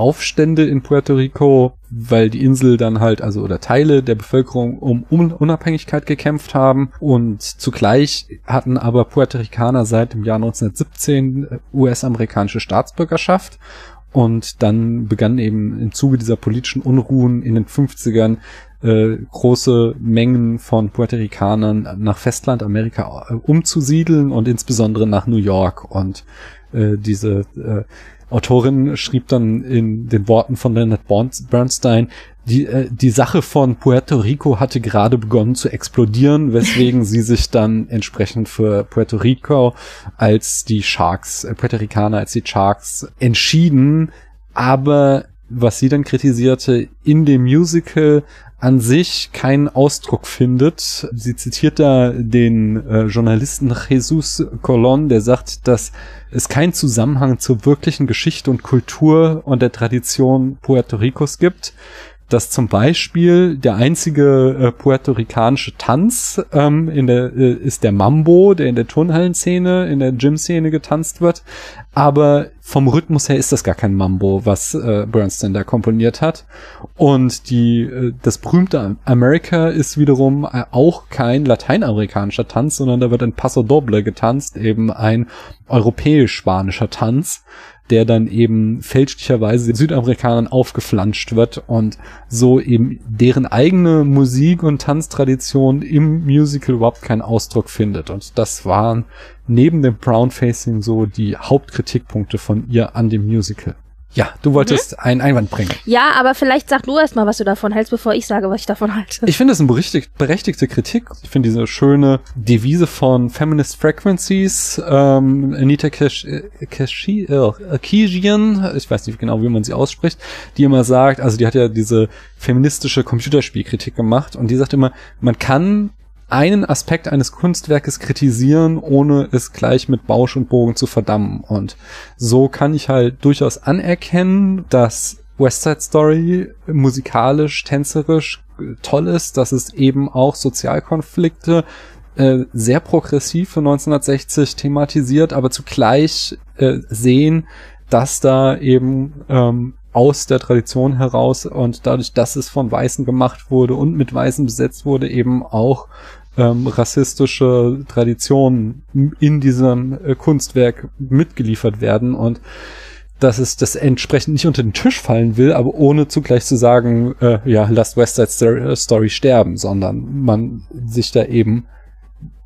Aufstände in Puerto Rico, weil die Insel dann halt, also oder Teile der Bevölkerung um Unabhängigkeit gekämpft haben. Und zugleich hatten aber Puerto Ricaner seit dem Jahr 1917 US-amerikanische Staatsbürgerschaft und dann begann eben im Zuge dieser politischen Unruhen in den 50ern äh, große Mengen von Puerto Ricanern nach Festlandamerika äh, umzusiedeln und insbesondere nach New York. Und äh, diese äh, Autorin schrieb dann in den Worten von Leonard Bernstein, die, äh, die Sache von Puerto Rico hatte gerade begonnen zu explodieren, weswegen sie sich dann entsprechend für Puerto Rico als die Sharks, äh, Puerto Ricaner als die Sharks entschieden. Aber was sie dann kritisierte, in dem Musical an sich keinen Ausdruck findet. Sie zitiert da den äh, Journalisten Jesus Colon, der sagt, dass es keinen Zusammenhang zur wirklichen Geschichte und Kultur und der Tradition Puerto Ricos gibt dass zum Beispiel der einzige äh, puerto-ricanische Tanz ähm, in der äh, ist der Mambo, der in der Turnhallenszene, in der Gym-Szene getanzt wird. Aber vom Rhythmus her ist das gar kein Mambo, was äh, Bernstein da komponiert hat. Und die äh, das berühmte America ist wiederum äh, auch kein lateinamerikanischer Tanz, sondern da wird ein Paso Doble getanzt, eben ein europäisch-spanischer Tanz der dann eben fälschlicherweise den Südamerikanern aufgeflanscht wird und so eben deren eigene Musik- und Tanztradition im Musical überhaupt keinen Ausdruck findet. Und das waren neben dem Brown Facing so die Hauptkritikpunkte von ihr an dem Musical. Ja, du wolltest mhm. einen Einwand bringen. Ja, aber vielleicht sag du erst mal, was du davon hältst, bevor ich sage, was ich davon halte. Ich finde es eine berechtigt, berechtigte Kritik. Ich finde diese schöne Devise von Feminist Frequencies, ähm, Anita Cash, Cash, äh, Kishian, ich weiß nicht genau, wie man sie ausspricht, die immer sagt, also die hat ja diese feministische Computerspielkritik gemacht und die sagt immer, man kann einen Aspekt eines Kunstwerkes kritisieren, ohne es gleich mit Bausch und Bogen zu verdammen. Und so kann ich halt durchaus anerkennen, dass West Side Story musikalisch, tänzerisch toll ist, dass es eben auch Sozialkonflikte äh, sehr progressiv für 1960 thematisiert, aber zugleich äh, sehen, dass da eben ähm, aus der Tradition heraus und dadurch, dass es von Weißen gemacht wurde und mit Weißen besetzt wurde, eben auch ähm, rassistische Traditionen in diesem äh, Kunstwerk mitgeliefert werden und dass es das entsprechend nicht unter den Tisch fallen will, aber ohne zugleich zu sagen, äh, ja, lasst West Side Story sterben, sondern man sich da eben,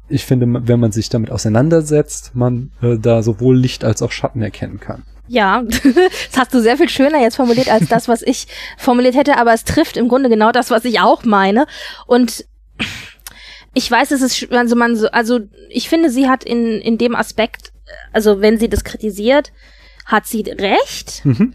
ich finde, wenn man sich damit auseinandersetzt, man äh, da sowohl Licht als auch Schatten erkennen kann. Ja, das hast du sehr viel schöner jetzt formuliert als das, was ich formuliert hätte, aber es trifft im Grunde genau das, was ich auch meine. Und ich weiß, es ist, also man so, also ich finde, sie hat in, in dem Aspekt, also wenn sie das kritisiert, hat sie recht. Mhm.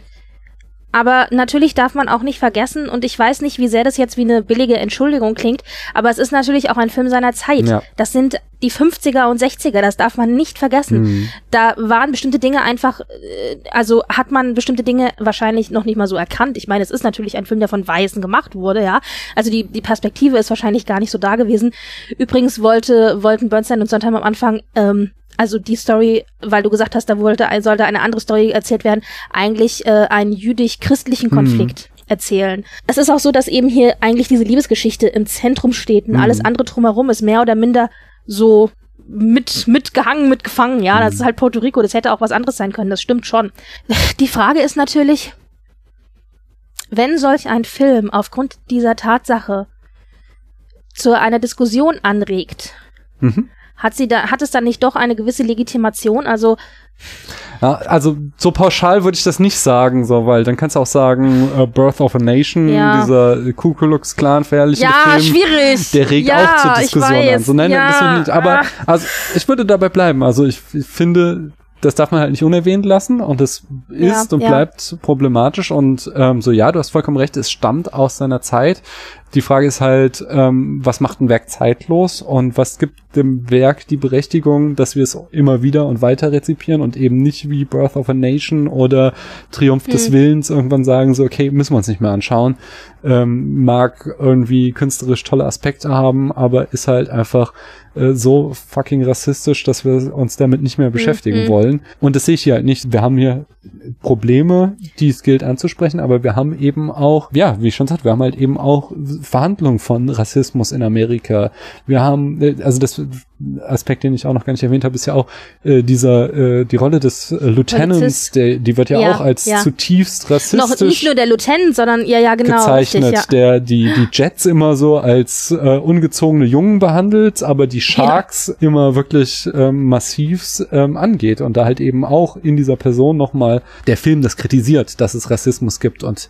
Aber natürlich darf man auch nicht vergessen, und ich weiß nicht, wie sehr das jetzt wie eine billige Entschuldigung klingt, aber es ist natürlich auch ein Film seiner Zeit. Ja. Das sind die 50er und 60er, das darf man nicht vergessen. Mhm. Da waren bestimmte Dinge einfach, äh, also hat man bestimmte Dinge wahrscheinlich noch nicht mal so erkannt. Ich meine, es ist natürlich ein Film, der von Weißen gemacht wurde, ja. Also die, die Perspektive ist wahrscheinlich gar nicht so da gewesen. Übrigens wollte, wollten Bernstein und Sondheim am Anfang ähm, also die Story, weil du gesagt hast, da wollte, sollte eine andere Story erzählt werden, eigentlich äh, einen jüdisch-christlichen Konflikt. Hm erzählen. Es ist auch so, dass eben hier eigentlich diese Liebesgeschichte im Zentrum steht und mhm. alles andere drumherum ist mehr oder minder so mit mitgehangen, mitgefangen. Ja, mhm. das ist halt Puerto Rico. Das hätte auch was anderes sein können. Das stimmt schon. Die Frage ist natürlich, wenn solch ein Film aufgrund dieser Tatsache zu einer Diskussion anregt, mhm. Hat sie da, hat es dann nicht doch eine gewisse Legitimation? Also ja, also so pauschal würde ich das nicht sagen, so, weil dann kannst du auch sagen, uh, Birth of a Nation, ja. dieser Ku Klux Klan verherrliche ja, Film, schwierig. der regt ja, auch zur Diskussion an. So nein, ja. das nicht. Aber also ich würde dabei bleiben. Also ich, ich finde, das darf man halt nicht unerwähnt lassen und es ist ja, und bleibt problematisch und ähm, so ja, du hast vollkommen recht, es stammt aus seiner Zeit. Die Frage ist halt, ähm, was macht ein Werk zeitlos und was gibt dem Werk die Berechtigung, dass wir es immer wieder und weiter rezipieren und eben nicht wie Birth of a Nation oder Triumph hm. des Willens irgendwann sagen so, okay, müssen wir uns nicht mehr anschauen. Ähm, mag irgendwie künstlerisch tolle Aspekte haben, aber ist halt einfach äh, so fucking rassistisch, dass wir uns damit nicht mehr beschäftigen mhm. wollen. Und das sehe ich hier halt nicht. Wir haben hier Probleme, die es gilt anzusprechen, aber wir haben eben auch, ja, wie ich schon sagte, wir haben halt eben auch Verhandlungen von Rassismus in Amerika. Wir haben, äh, also das Aspekt, den ich auch noch gar nicht erwähnt habe, ist ja auch äh, dieser, äh, die Rolle des äh, Lieutenants, der, die wird ja, ja auch als ja. zutiefst rassistisch. Noch nicht nur der Lieutenant, sondern ja, ja, genau. Gezeichnet, richtig, ja. der die, die Jets immer so als äh, ungezogene Jungen behandelt, aber die Sharks immer wirklich ähm, massiv ähm, angeht und da halt eben auch in dieser Person nochmal der Film das kritisiert, dass es Rassismus gibt und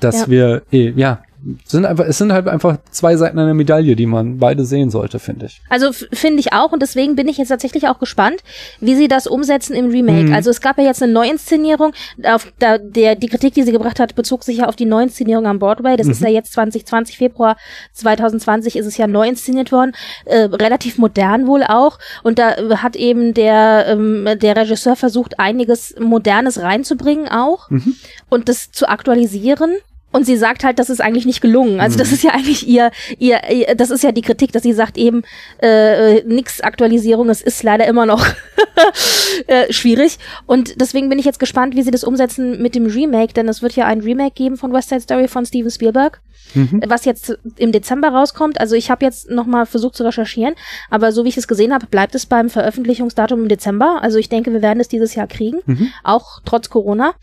dass wir, eh, ja, sind einfach, es sind halt einfach zwei Seiten einer Medaille, die man beide sehen sollte, finde ich. Also finde ich auch und deswegen bin ich jetzt tatsächlich auch gespannt, wie sie das umsetzen im Remake. Mhm. Also es gab ja jetzt eine Neuinszenierung, auf da, der die Kritik, die sie gebracht hat, bezog sich ja auf die Neuinszenierung am Broadway. Das mhm. ist ja jetzt 2020 Februar 2020 ist es ja neu inszeniert worden, äh, relativ modern wohl auch und da hat eben der ähm, der Regisseur versucht einiges modernes reinzubringen auch mhm. und das zu aktualisieren und sie sagt halt, das ist eigentlich nicht gelungen. Also das mhm. ist ja eigentlich ihr, ihr, ihr, das ist ja die Kritik, dass sie sagt eben, äh, nix Aktualisierung, es ist leider immer noch äh, schwierig. Und deswegen bin ich jetzt gespannt, wie sie das umsetzen mit dem Remake, denn es wird ja ein Remake geben von West Side Story von Steven Spielberg, mhm. was jetzt im Dezember rauskommt. Also ich habe jetzt nochmal versucht zu recherchieren, aber so wie ich es gesehen habe, bleibt es beim Veröffentlichungsdatum im Dezember. Also ich denke, wir werden es dieses Jahr kriegen, mhm. auch trotz Corona.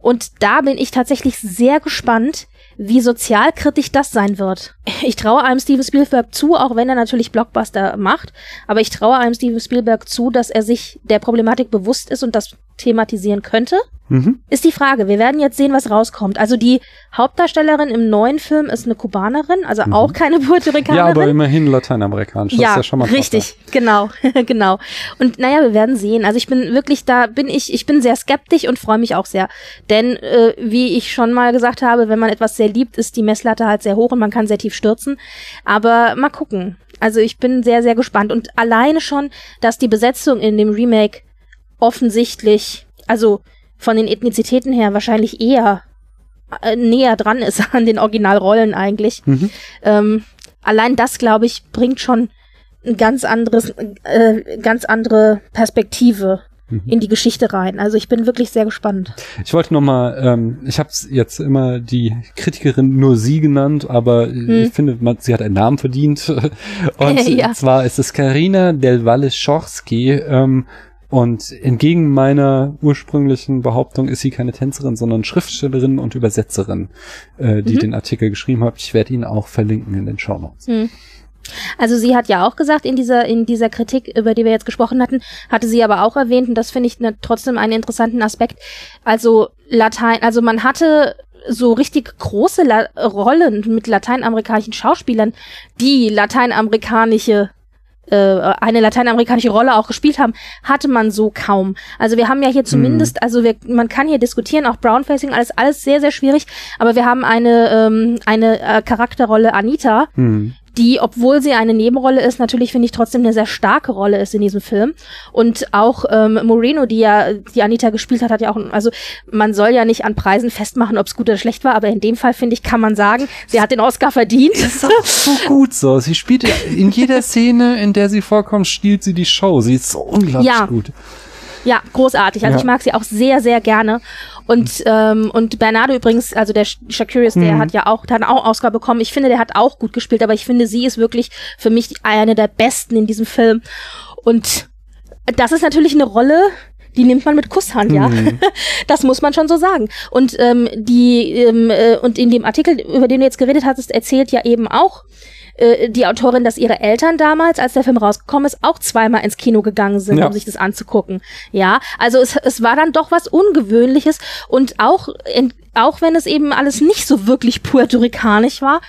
Und da bin ich tatsächlich sehr gespannt, wie sozialkritisch das sein wird. Ich traue einem Steven Spielberg zu, auch wenn er natürlich Blockbuster macht, aber ich traue einem Steven Spielberg zu, dass er sich der Problematik bewusst ist und das thematisieren könnte. Mhm. Ist die Frage. Wir werden jetzt sehen, was rauskommt. Also die Hauptdarstellerin im neuen Film ist eine Kubanerin, also mhm. auch keine Puerto Ricanerin. Ja, aber immerhin lateinamerikanisch. Das ja, ist ja schon mal richtig, genau, genau. Und naja, wir werden sehen. Also ich bin wirklich da, bin ich, ich bin sehr skeptisch und freue mich auch sehr. Denn äh, wie ich schon mal gesagt habe, wenn man etwas sehr liebt, ist die Messlatte halt sehr hoch und man kann sehr tief stürzen. Aber mal gucken. Also ich bin sehr, sehr gespannt. Und alleine schon, dass die Besetzung in dem Remake offensichtlich, also von den Ethnizitäten her wahrscheinlich eher äh, näher dran ist an den Originalrollen eigentlich. Mhm. Ähm, allein das, glaube ich, bringt schon ein ganz anderes, äh, ganz andere Perspektive mhm. in die Geschichte rein. Also ich bin wirklich sehr gespannt. Ich wollte noch mal, ähm, ich habe jetzt immer die Kritikerin nur sie genannt, aber hm. ich finde, man, sie hat einen Namen verdient. Und ja. zwar ist es Karina Del Valle Schorsky. Ähm, und entgegen meiner ursprünglichen Behauptung ist sie keine Tänzerin, sondern Schriftstellerin und Übersetzerin, äh, die mhm. den Artikel geschrieben hat. Ich werde ihn auch verlinken in den Show Notes. Mhm. Also sie hat ja auch gesagt in dieser in dieser Kritik, über die wir jetzt gesprochen hatten, hatte sie aber auch erwähnt und das finde ich ne, trotzdem einen interessanten Aspekt. Also Latein, also man hatte so richtig große La Rollen mit lateinamerikanischen Schauspielern, die lateinamerikanische eine lateinamerikanische Rolle auch gespielt haben, hatte man so kaum. Also wir haben ja hier zumindest, mhm. also wir, man kann hier diskutieren, auch Brownfacing, alles, alles sehr, sehr schwierig, aber wir haben eine, ähm, eine äh, Charakterrolle Anita, mhm die, obwohl sie eine Nebenrolle ist, natürlich finde ich trotzdem eine sehr starke Rolle ist in diesem Film. Und auch ähm, Moreno, die ja die Anita gespielt hat, hat ja auch, also man soll ja nicht an Preisen festmachen, ob es gut oder schlecht war, aber in dem Fall finde ich, kann man sagen, sie hat den Oscar verdient. Das ist auch so gut so. Sie spielt in jeder Szene, in der sie vorkommt, spielt sie die Show. Sie ist so unglaublich ja. gut. Ja, großartig. Also ja. ich mag sie auch sehr, sehr gerne. Und, ähm, und Bernardo übrigens, also der Shakurius, der mhm. hat ja auch, der hat auch Oscar bekommen. Ich finde, der hat auch gut gespielt, aber ich finde, sie ist wirklich für mich eine der besten in diesem Film. Und das ist natürlich eine Rolle, die nimmt man mit Kusshand, ja. Mhm. Das muss man schon so sagen. Und ähm, die ähm, äh, und in dem Artikel, über den du jetzt geredet hattest, erzählt ja eben auch äh, die Autorin, dass ihre Eltern damals, als der Film rausgekommen ist, auch zweimal ins Kino gegangen sind, ja. um sich das anzugucken. Ja, also es, es war dann doch was Ungewöhnliches und auch, in, auch wenn es eben alles nicht so wirklich puerto-ricanisch war,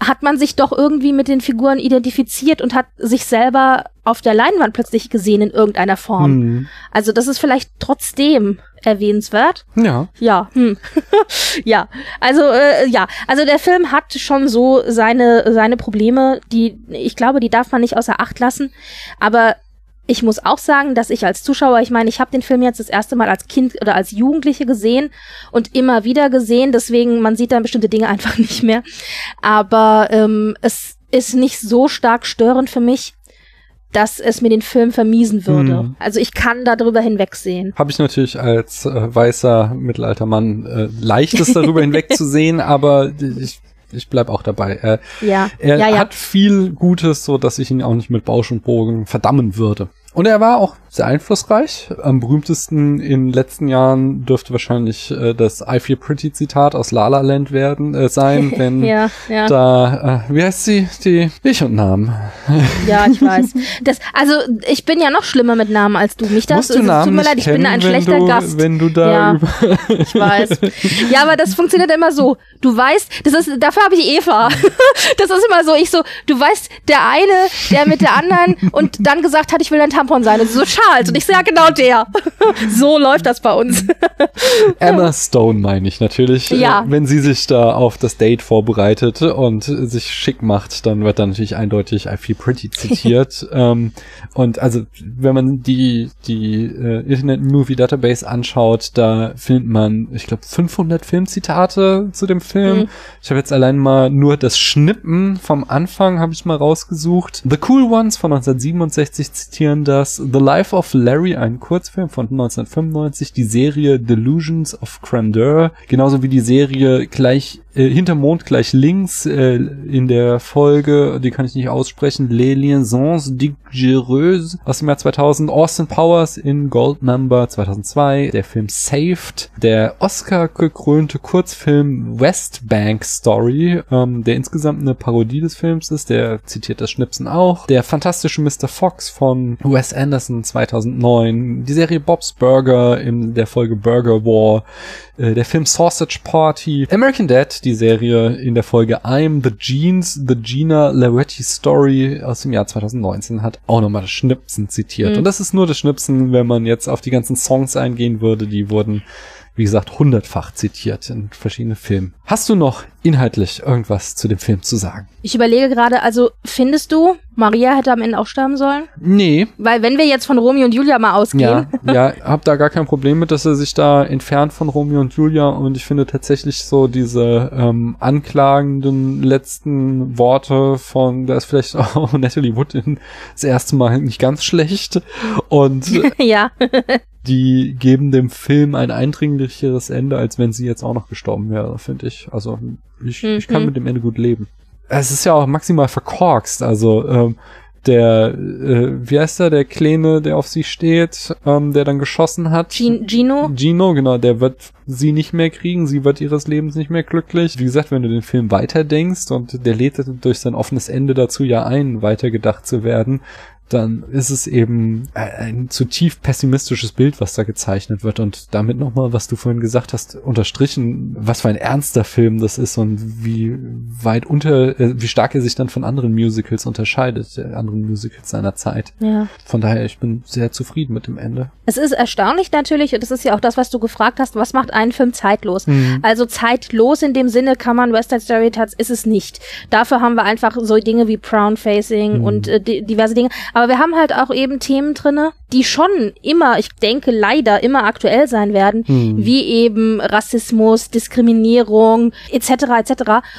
hat man sich doch irgendwie mit den Figuren identifiziert und hat sich selber auf der Leinwand plötzlich gesehen in irgendeiner Form. Mhm. Also das ist vielleicht trotzdem erwähnenswert. Ja. Ja. Hm. ja. Also äh, ja. Also der Film hat schon so seine seine Probleme, die ich glaube, die darf man nicht außer Acht lassen. Aber ich muss auch sagen, dass ich als Zuschauer, ich meine, ich habe den Film jetzt das erste Mal als Kind oder als Jugendliche gesehen und immer wieder gesehen, deswegen man sieht dann bestimmte Dinge einfach nicht mehr. Aber ähm, es ist nicht so stark störend für mich, dass es mir den Film vermiesen würde. Hm. Also ich kann darüber hinwegsehen. Habe ich natürlich als äh, weißer mittelalter Mann äh, leichtes darüber hinwegzusehen, aber ich ich bleib auch dabei. Er, ja. er ja, ja. hat viel Gutes, so dass ich ihn auch nicht mit Bausch und Bogen verdammen würde. Und er war auch sehr einflussreich. Am berühmtesten in den letzten Jahren dürfte wahrscheinlich äh, das I Feel Pretty Zitat aus La La Land werden äh, sein, wenn ja, ja. da, äh, wie heißt sie, die Ich und Namen. ja, ich weiß. Das, also ich bin ja noch schlimmer mit Namen als du. Mich das, Musst du Namen tut mir leid, ich bin ein schlechter du, Gast. Wenn du da ja, ich weiß. Ja, aber das funktioniert immer so. Du weißt, das ist, dafür habe ich Eva. das ist immer so, ich so, du weißt, der eine, der mit der anderen und dann gesagt hat, ich will ein Tampon sein. Und so Charles. Und ich so, ja, genau der. so läuft das bei uns. Emma Stone meine ich natürlich. Ja. Äh, wenn sie sich da auf das Date vorbereitet und sich schick macht, dann wird da natürlich eindeutig I Feel Pretty zitiert. ähm, und also, wenn man die, die äh, Internet Movie Database anschaut, da findet man, ich glaube, 500 Filmzitate zu dem Film. Mhm. Ich habe jetzt allein mal nur das Schnippen vom Anfang habe ich mal rausgesucht. The Cool Ones von 1967 zitieren das. The Life of Larry, ein Kurzfilm von 1995, die Serie Delusions of Grandeur, genauso wie die Serie gleich äh, hinter Mond gleich links äh, in der Folge, die kann ich nicht aussprechen, Les Liaisons Dangereuses aus dem Jahr 2000, Austin Powers in Gold Number 2002, der Film Saved, der Oscar gekrönte Kurzfilm West Bank Story, ähm, der insgesamt eine Parodie des Films ist, der zitiert das Schnipsen auch, der fantastische Mr. Fox von Wes Anderson 2009, die Serie Bob's Burger in der Folge Burger War, äh, der Film Sausage Party, American Dad, die Serie in der Folge I'm the Jeans, The Gina Laretti Story aus dem Jahr 2019 hat auch nochmal das Schnipsen zitiert. Mhm. Und das ist nur das Schnipsen, wenn man jetzt auf die ganzen Songs eingehen würde, die wurden wie gesagt, hundertfach zitiert in verschiedenen Filmen. Hast du noch inhaltlich irgendwas zu dem Film zu sagen? Ich überlege gerade, also findest du, Maria hätte am Ende auch sterben sollen? Nee. Weil wenn wir jetzt von Romeo und Julia mal ausgehen. Ja, ja, hab da gar kein Problem mit, dass er sich da entfernt von Romeo und Julia und ich finde tatsächlich so diese ähm, anklagenden letzten Worte von, da ist vielleicht auch Natalie Wood in, das erste Mal nicht ganz schlecht und ja. die geben dem Film ein eindringlicheres Ende, als wenn sie jetzt auch noch gestorben wäre, finde ich. Also ich, mhm. ich kann mhm. mit dem Ende gut leben. Es ist ja auch maximal verkorkst, also ähm, der, äh, wie heißt der, der Kleine, der auf sie steht, ähm, der dann geschossen hat. Gino? Gino, genau, der wird sie nicht mehr kriegen, sie wird ihres Lebens nicht mehr glücklich. Wie gesagt, wenn du den Film weiterdenkst und der lädt durch sein offenes Ende dazu ja ein, weitergedacht zu werden, dann ist es eben ein zutiefst pessimistisches Bild, was da gezeichnet wird und damit nochmal, was du vorhin gesagt hast, unterstrichen, was für ein ernster Film das ist und wie weit unter, äh, wie stark er sich dann von anderen Musicals unterscheidet, äh, anderen Musicals seiner Zeit. Ja. Von daher, ich bin sehr zufrieden mit dem Ende. Es ist erstaunlich natürlich, und das ist ja auch das, was du gefragt hast, was macht einen Film zeitlos? Mhm. Also zeitlos in dem Sinne kann man West Side Story ist es nicht. Dafür haben wir einfach so Dinge wie Brown Facing mhm. und äh, diverse Dinge. Aber wir haben halt auch eben Themen drinne, die schon immer, ich denke leider immer aktuell sein werden, hm. wie eben Rassismus, Diskriminierung etc. etc.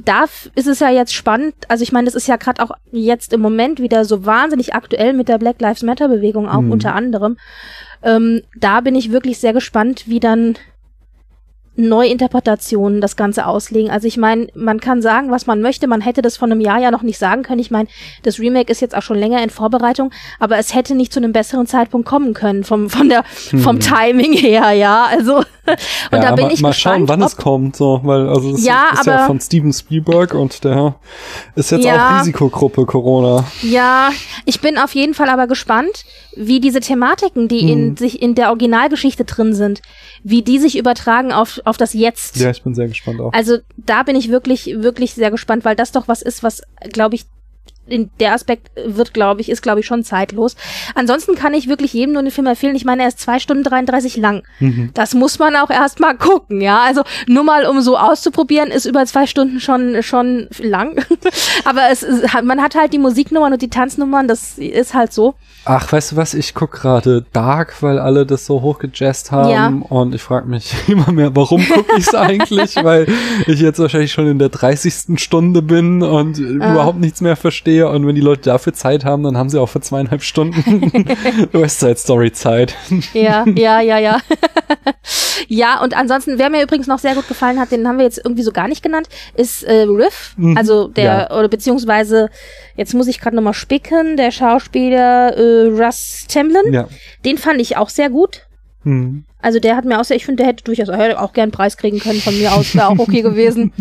Da ist es ja jetzt spannend. Also ich meine, das ist ja gerade auch jetzt im Moment wieder so wahnsinnig aktuell mit der Black Lives Matter Bewegung auch hm. unter anderem. Ähm, da bin ich wirklich sehr gespannt, wie dann Neuinterpretationen das Ganze auslegen. Also ich meine, man kann sagen, was man möchte. Man hätte das vor einem Jahr ja noch nicht sagen können. Ich meine, das Remake ist jetzt auch schon länger in Vorbereitung, aber es hätte nicht zu einem besseren Zeitpunkt kommen können vom von der vom hm. Timing her, ja. Also und ja, da bin mal, ich mal gespannt, schauen, wann es kommt, so, weil also es ja, ist, ist ja von Steven Spielberg und der ist jetzt ja, auch Risikogruppe Corona. Ja, ich bin auf jeden Fall aber gespannt, wie diese Thematiken, die hm. in sich in der Originalgeschichte drin sind, wie die sich übertragen auf, auf das Jetzt. Ja, ich bin sehr gespannt auch. Also da bin ich wirklich, wirklich sehr gespannt, weil das doch was ist, was, glaube ich, in der Aspekt wird, glaube ich, ist, glaube ich, schon zeitlos. Ansonsten kann ich wirklich jedem nur den Film empfehlen. Ich meine, er ist zwei Stunden 33 lang. Mhm. Das muss man auch erstmal gucken, ja. Also nur mal, um so auszuprobieren, ist über zwei Stunden schon, schon lang. Aber es man hat halt die Musiknummern und die Tanznummern, das ist halt so. Ach, weißt du was, ich guck gerade Dark, weil alle das so hochgejazzt haben ja. und ich frage mich immer mehr, warum gucke ich es eigentlich, weil ich jetzt wahrscheinlich schon in der 30. Stunde bin und ah. überhaupt nichts mehr verstehe und wenn die Leute dafür Zeit haben, dann haben sie auch für zweieinhalb Stunden West Side Story Zeit. ja, ja, ja, ja. ja, und ansonsten, wer mir übrigens noch sehr gut gefallen hat, den haben wir jetzt irgendwie so gar nicht genannt, ist äh, Riff, mhm. also der, ja. oder beziehungsweise, jetzt muss ich gerade nochmal spicken, der Schauspieler äh, Russ Templin, ja. den fand ich auch sehr gut. Mhm. Also der hat mir auch sehr, ich finde, der hätte durchaus auch gern einen Preis kriegen können von mir aus, wäre auch okay gewesen.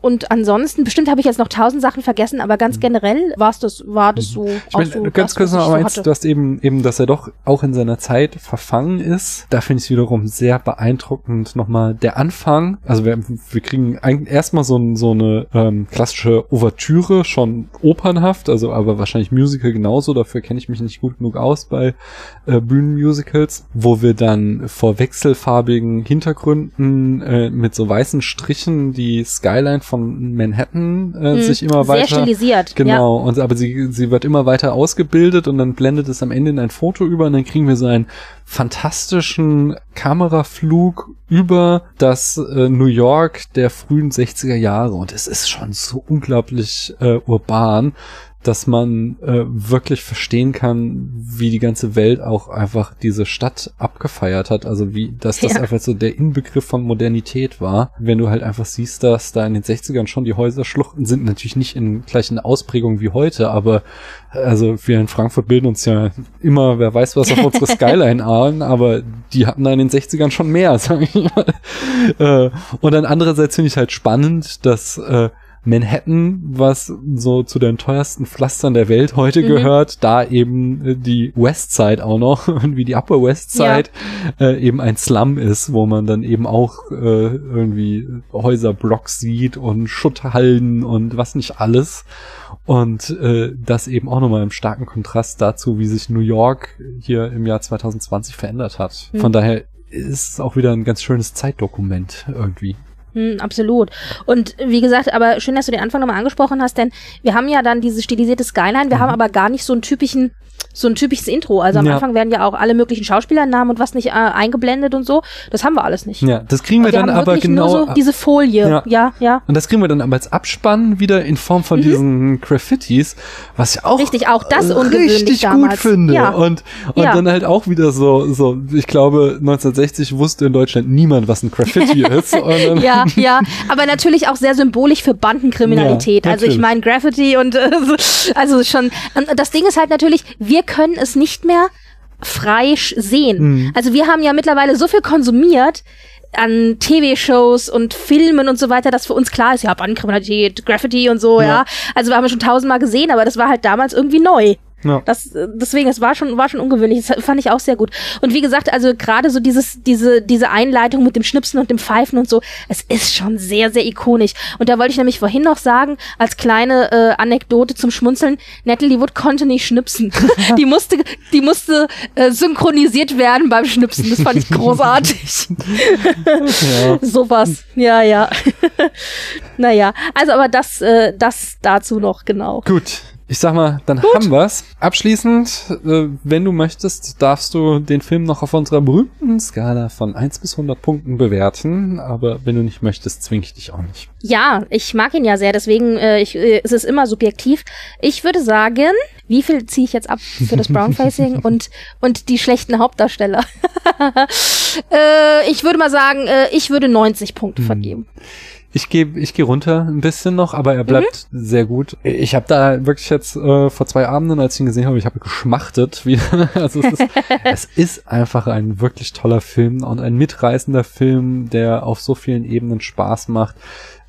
Und ansonsten, bestimmt habe ich jetzt noch tausend Sachen vergessen, aber ganz generell war es das, war das so. Ich mein, so ganz kurz noch eins, so du hast eben, eben, dass er doch auch in seiner Zeit verfangen ist. Da finde ich es wiederum sehr beeindruckend nochmal der Anfang. Also wir, wir kriegen erstmal so, so eine ähm, klassische Ouvertüre, schon opernhaft, also aber wahrscheinlich Musical genauso, dafür kenne ich mich nicht gut genug aus bei äh, Bühnenmusicals, wo wir dann vor wechselfarbigen Hintergründen äh, mit so weißen Strichen die Skyline von Manhattan äh, mhm. sich immer weiter sehr stilisiert genau ja. und aber sie sie wird immer weiter ausgebildet und dann blendet es am Ende in ein Foto über und dann kriegen wir so einen fantastischen Kameraflug über das äh, New York der frühen 60er Jahre und es ist schon so unglaublich äh, urban dass man äh, wirklich verstehen kann, wie die ganze Welt auch einfach diese Stadt abgefeiert hat. Also wie, dass das ja. einfach so der Inbegriff von Modernität war. Wenn du halt einfach siehst, dass da in den 60ern schon die Häuserschluchten sind, natürlich nicht in gleichen Ausprägungen wie heute, aber also wir in Frankfurt bilden uns ja immer, wer weiß was auf unsere Skyline ahnen, aber die hatten da in den 60ern schon mehr, sag ich mal. Äh, und dann andererseits finde ich halt spannend, dass äh, Manhattan, was so zu den teuersten Pflastern der Welt heute mhm. gehört, da eben äh, die West Side auch noch, wie die Upper West Side, ja. äh, eben ein Slum ist, wo man dann eben auch äh, irgendwie Häuserblocks sieht und Schutthallen und was nicht alles. Und äh, das eben auch nochmal im starken Kontrast dazu, wie sich New York hier im Jahr 2020 verändert hat. Mhm. Von daher ist es auch wieder ein ganz schönes Zeitdokument irgendwie. Hm, absolut. Und wie gesagt, aber schön, dass du den Anfang nochmal angesprochen hast, denn wir haben ja dann diese stilisierte Skyline, wir mhm. haben aber gar nicht so einen typischen so ein typisches Intro. Also am ja. Anfang werden ja auch alle möglichen Schauspielernamen und was nicht äh, eingeblendet und so. Das haben wir alles nicht. Ja, das kriegen wir, wir dann aber genau. Nur so diese Folie. Ja. ja, ja. Und das kriegen wir dann aber als Abspann wieder in Form von mhm. diesen Graffitis, was ich auch richtig auch das richtig damals. gut finde. Ja. Und und ja. dann halt auch wieder so so. Ich glaube 1960 wusste in Deutschland niemand, was ein Graffiti ist. ja, ja. Aber natürlich auch sehr symbolisch für Bandenkriminalität. also ich meine Graffiti und äh, also schon. Das Ding ist halt natürlich, wir wir können es nicht mehr frei sehen. Mhm. Also wir haben ja mittlerweile so viel konsumiert an TV-Shows und Filmen und so weiter, dass für uns klar ist, ja, Bandenkriminalität, Graffiti und so, ja. ja. Also wir haben es schon tausendmal gesehen, aber das war halt damals irgendwie neu. Ja. Das, deswegen, es war schon, war schon ungewöhnlich. Das fand ich auch sehr gut. Und wie gesagt, also gerade so dieses, diese, diese Einleitung mit dem Schnipsen und dem Pfeifen und so, es ist schon sehr, sehr ikonisch. Und da wollte ich nämlich vorhin noch sagen, als kleine äh, Anekdote zum Schmunzeln, Natalie Wood konnte nicht schnipsen. die musste, die musste äh, synchronisiert werden beim Schnipsen. Das fand ich großartig. ja. Sowas. Ja, ja. naja. Also aber das, äh, das dazu noch, genau. Gut. Ich sag mal, dann Gut. haben wir's. Abschließend, äh, wenn du möchtest, darfst du den Film noch auf unserer berühmten Skala von 1 bis 100 Punkten bewerten. Aber wenn du nicht möchtest, zwinge ich dich auch nicht. Ja, ich mag ihn ja sehr, deswegen äh, ich, äh, es ist immer subjektiv. Ich würde sagen, wie viel ziehe ich jetzt ab für das Brownfacing und, und die schlechten Hauptdarsteller? äh, ich würde mal sagen, äh, ich würde 90 Punkte hm. Ich gehe ich geh runter ein bisschen noch, aber er bleibt mhm. sehr gut. Ich habe da wirklich jetzt äh, vor zwei Abenden, als ich ihn gesehen habe, ich habe geschmachtet wieder. Also es ist, es ist einfach ein wirklich toller Film und ein mitreißender Film, der auf so vielen Ebenen Spaß macht.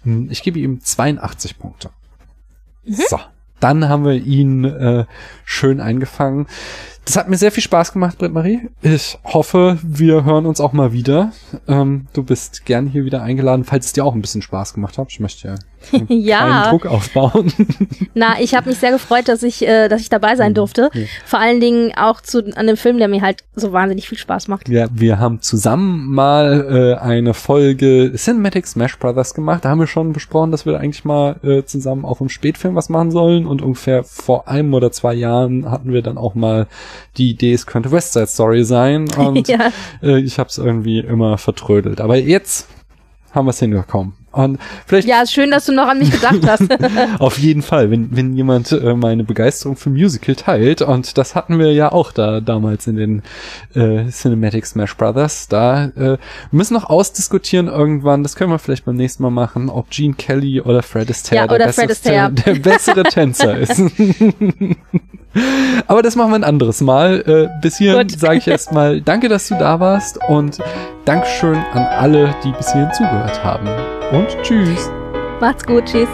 Hm, ich gebe ihm 82 Punkte. Mhm. So, dann haben wir ihn äh, schön eingefangen. Das hat mir sehr viel Spaß gemacht, Britt Marie. Ich hoffe, wir hören uns auch mal wieder. Ähm, du bist gern hier wieder eingeladen, falls es dir auch ein bisschen Spaß gemacht hat. Ich möchte ja ja. Druck aufbauen. Na, ich habe mich sehr gefreut, dass ich, äh, dass ich dabei sein mhm. durfte. Ja. Vor allen Dingen auch zu an dem Film, der mir halt so wahnsinnig viel Spaß macht. Ja, wir haben zusammen mal äh, eine Folge Cinematic Smash Brothers gemacht. Da haben wir schon besprochen, dass wir eigentlich mal äh, zusammen auch im Spätfilm was machen sollen. Und ungefähr vor einem oder zwei Jahren hatten wir dann auch mal die Idee, es könnte West Side Story sein. Und ja. äh, ich habe es irgendwie immer vertrödelt. Aber jetzt haben wir es hingekommen. Und vielleicht ja, ist schön, dass du noch an mich gedacht hast. auf jeden Fall, wenn, wenn jemand äh, meine Begeisterung für Musical teilt, und das hatten wir ja auch da damals in den äh, Cinematic Smash Brothers, da äh, müssen noch ausdiskutieren irgendwann, das können wir vielleicht beim nächsten Mal machen, ob Gene Kelly oder Fred Astaire ja, der, bessere, der bessere Tänzer ist. Aber das machen wir ein anderes Mal. Äh, bis hierhin sage ich erstmal danke, dass du da warst und Dankeschön an alle, die bis hierhin zugehört haben. Und tschüss. Macht's gut, tschüss.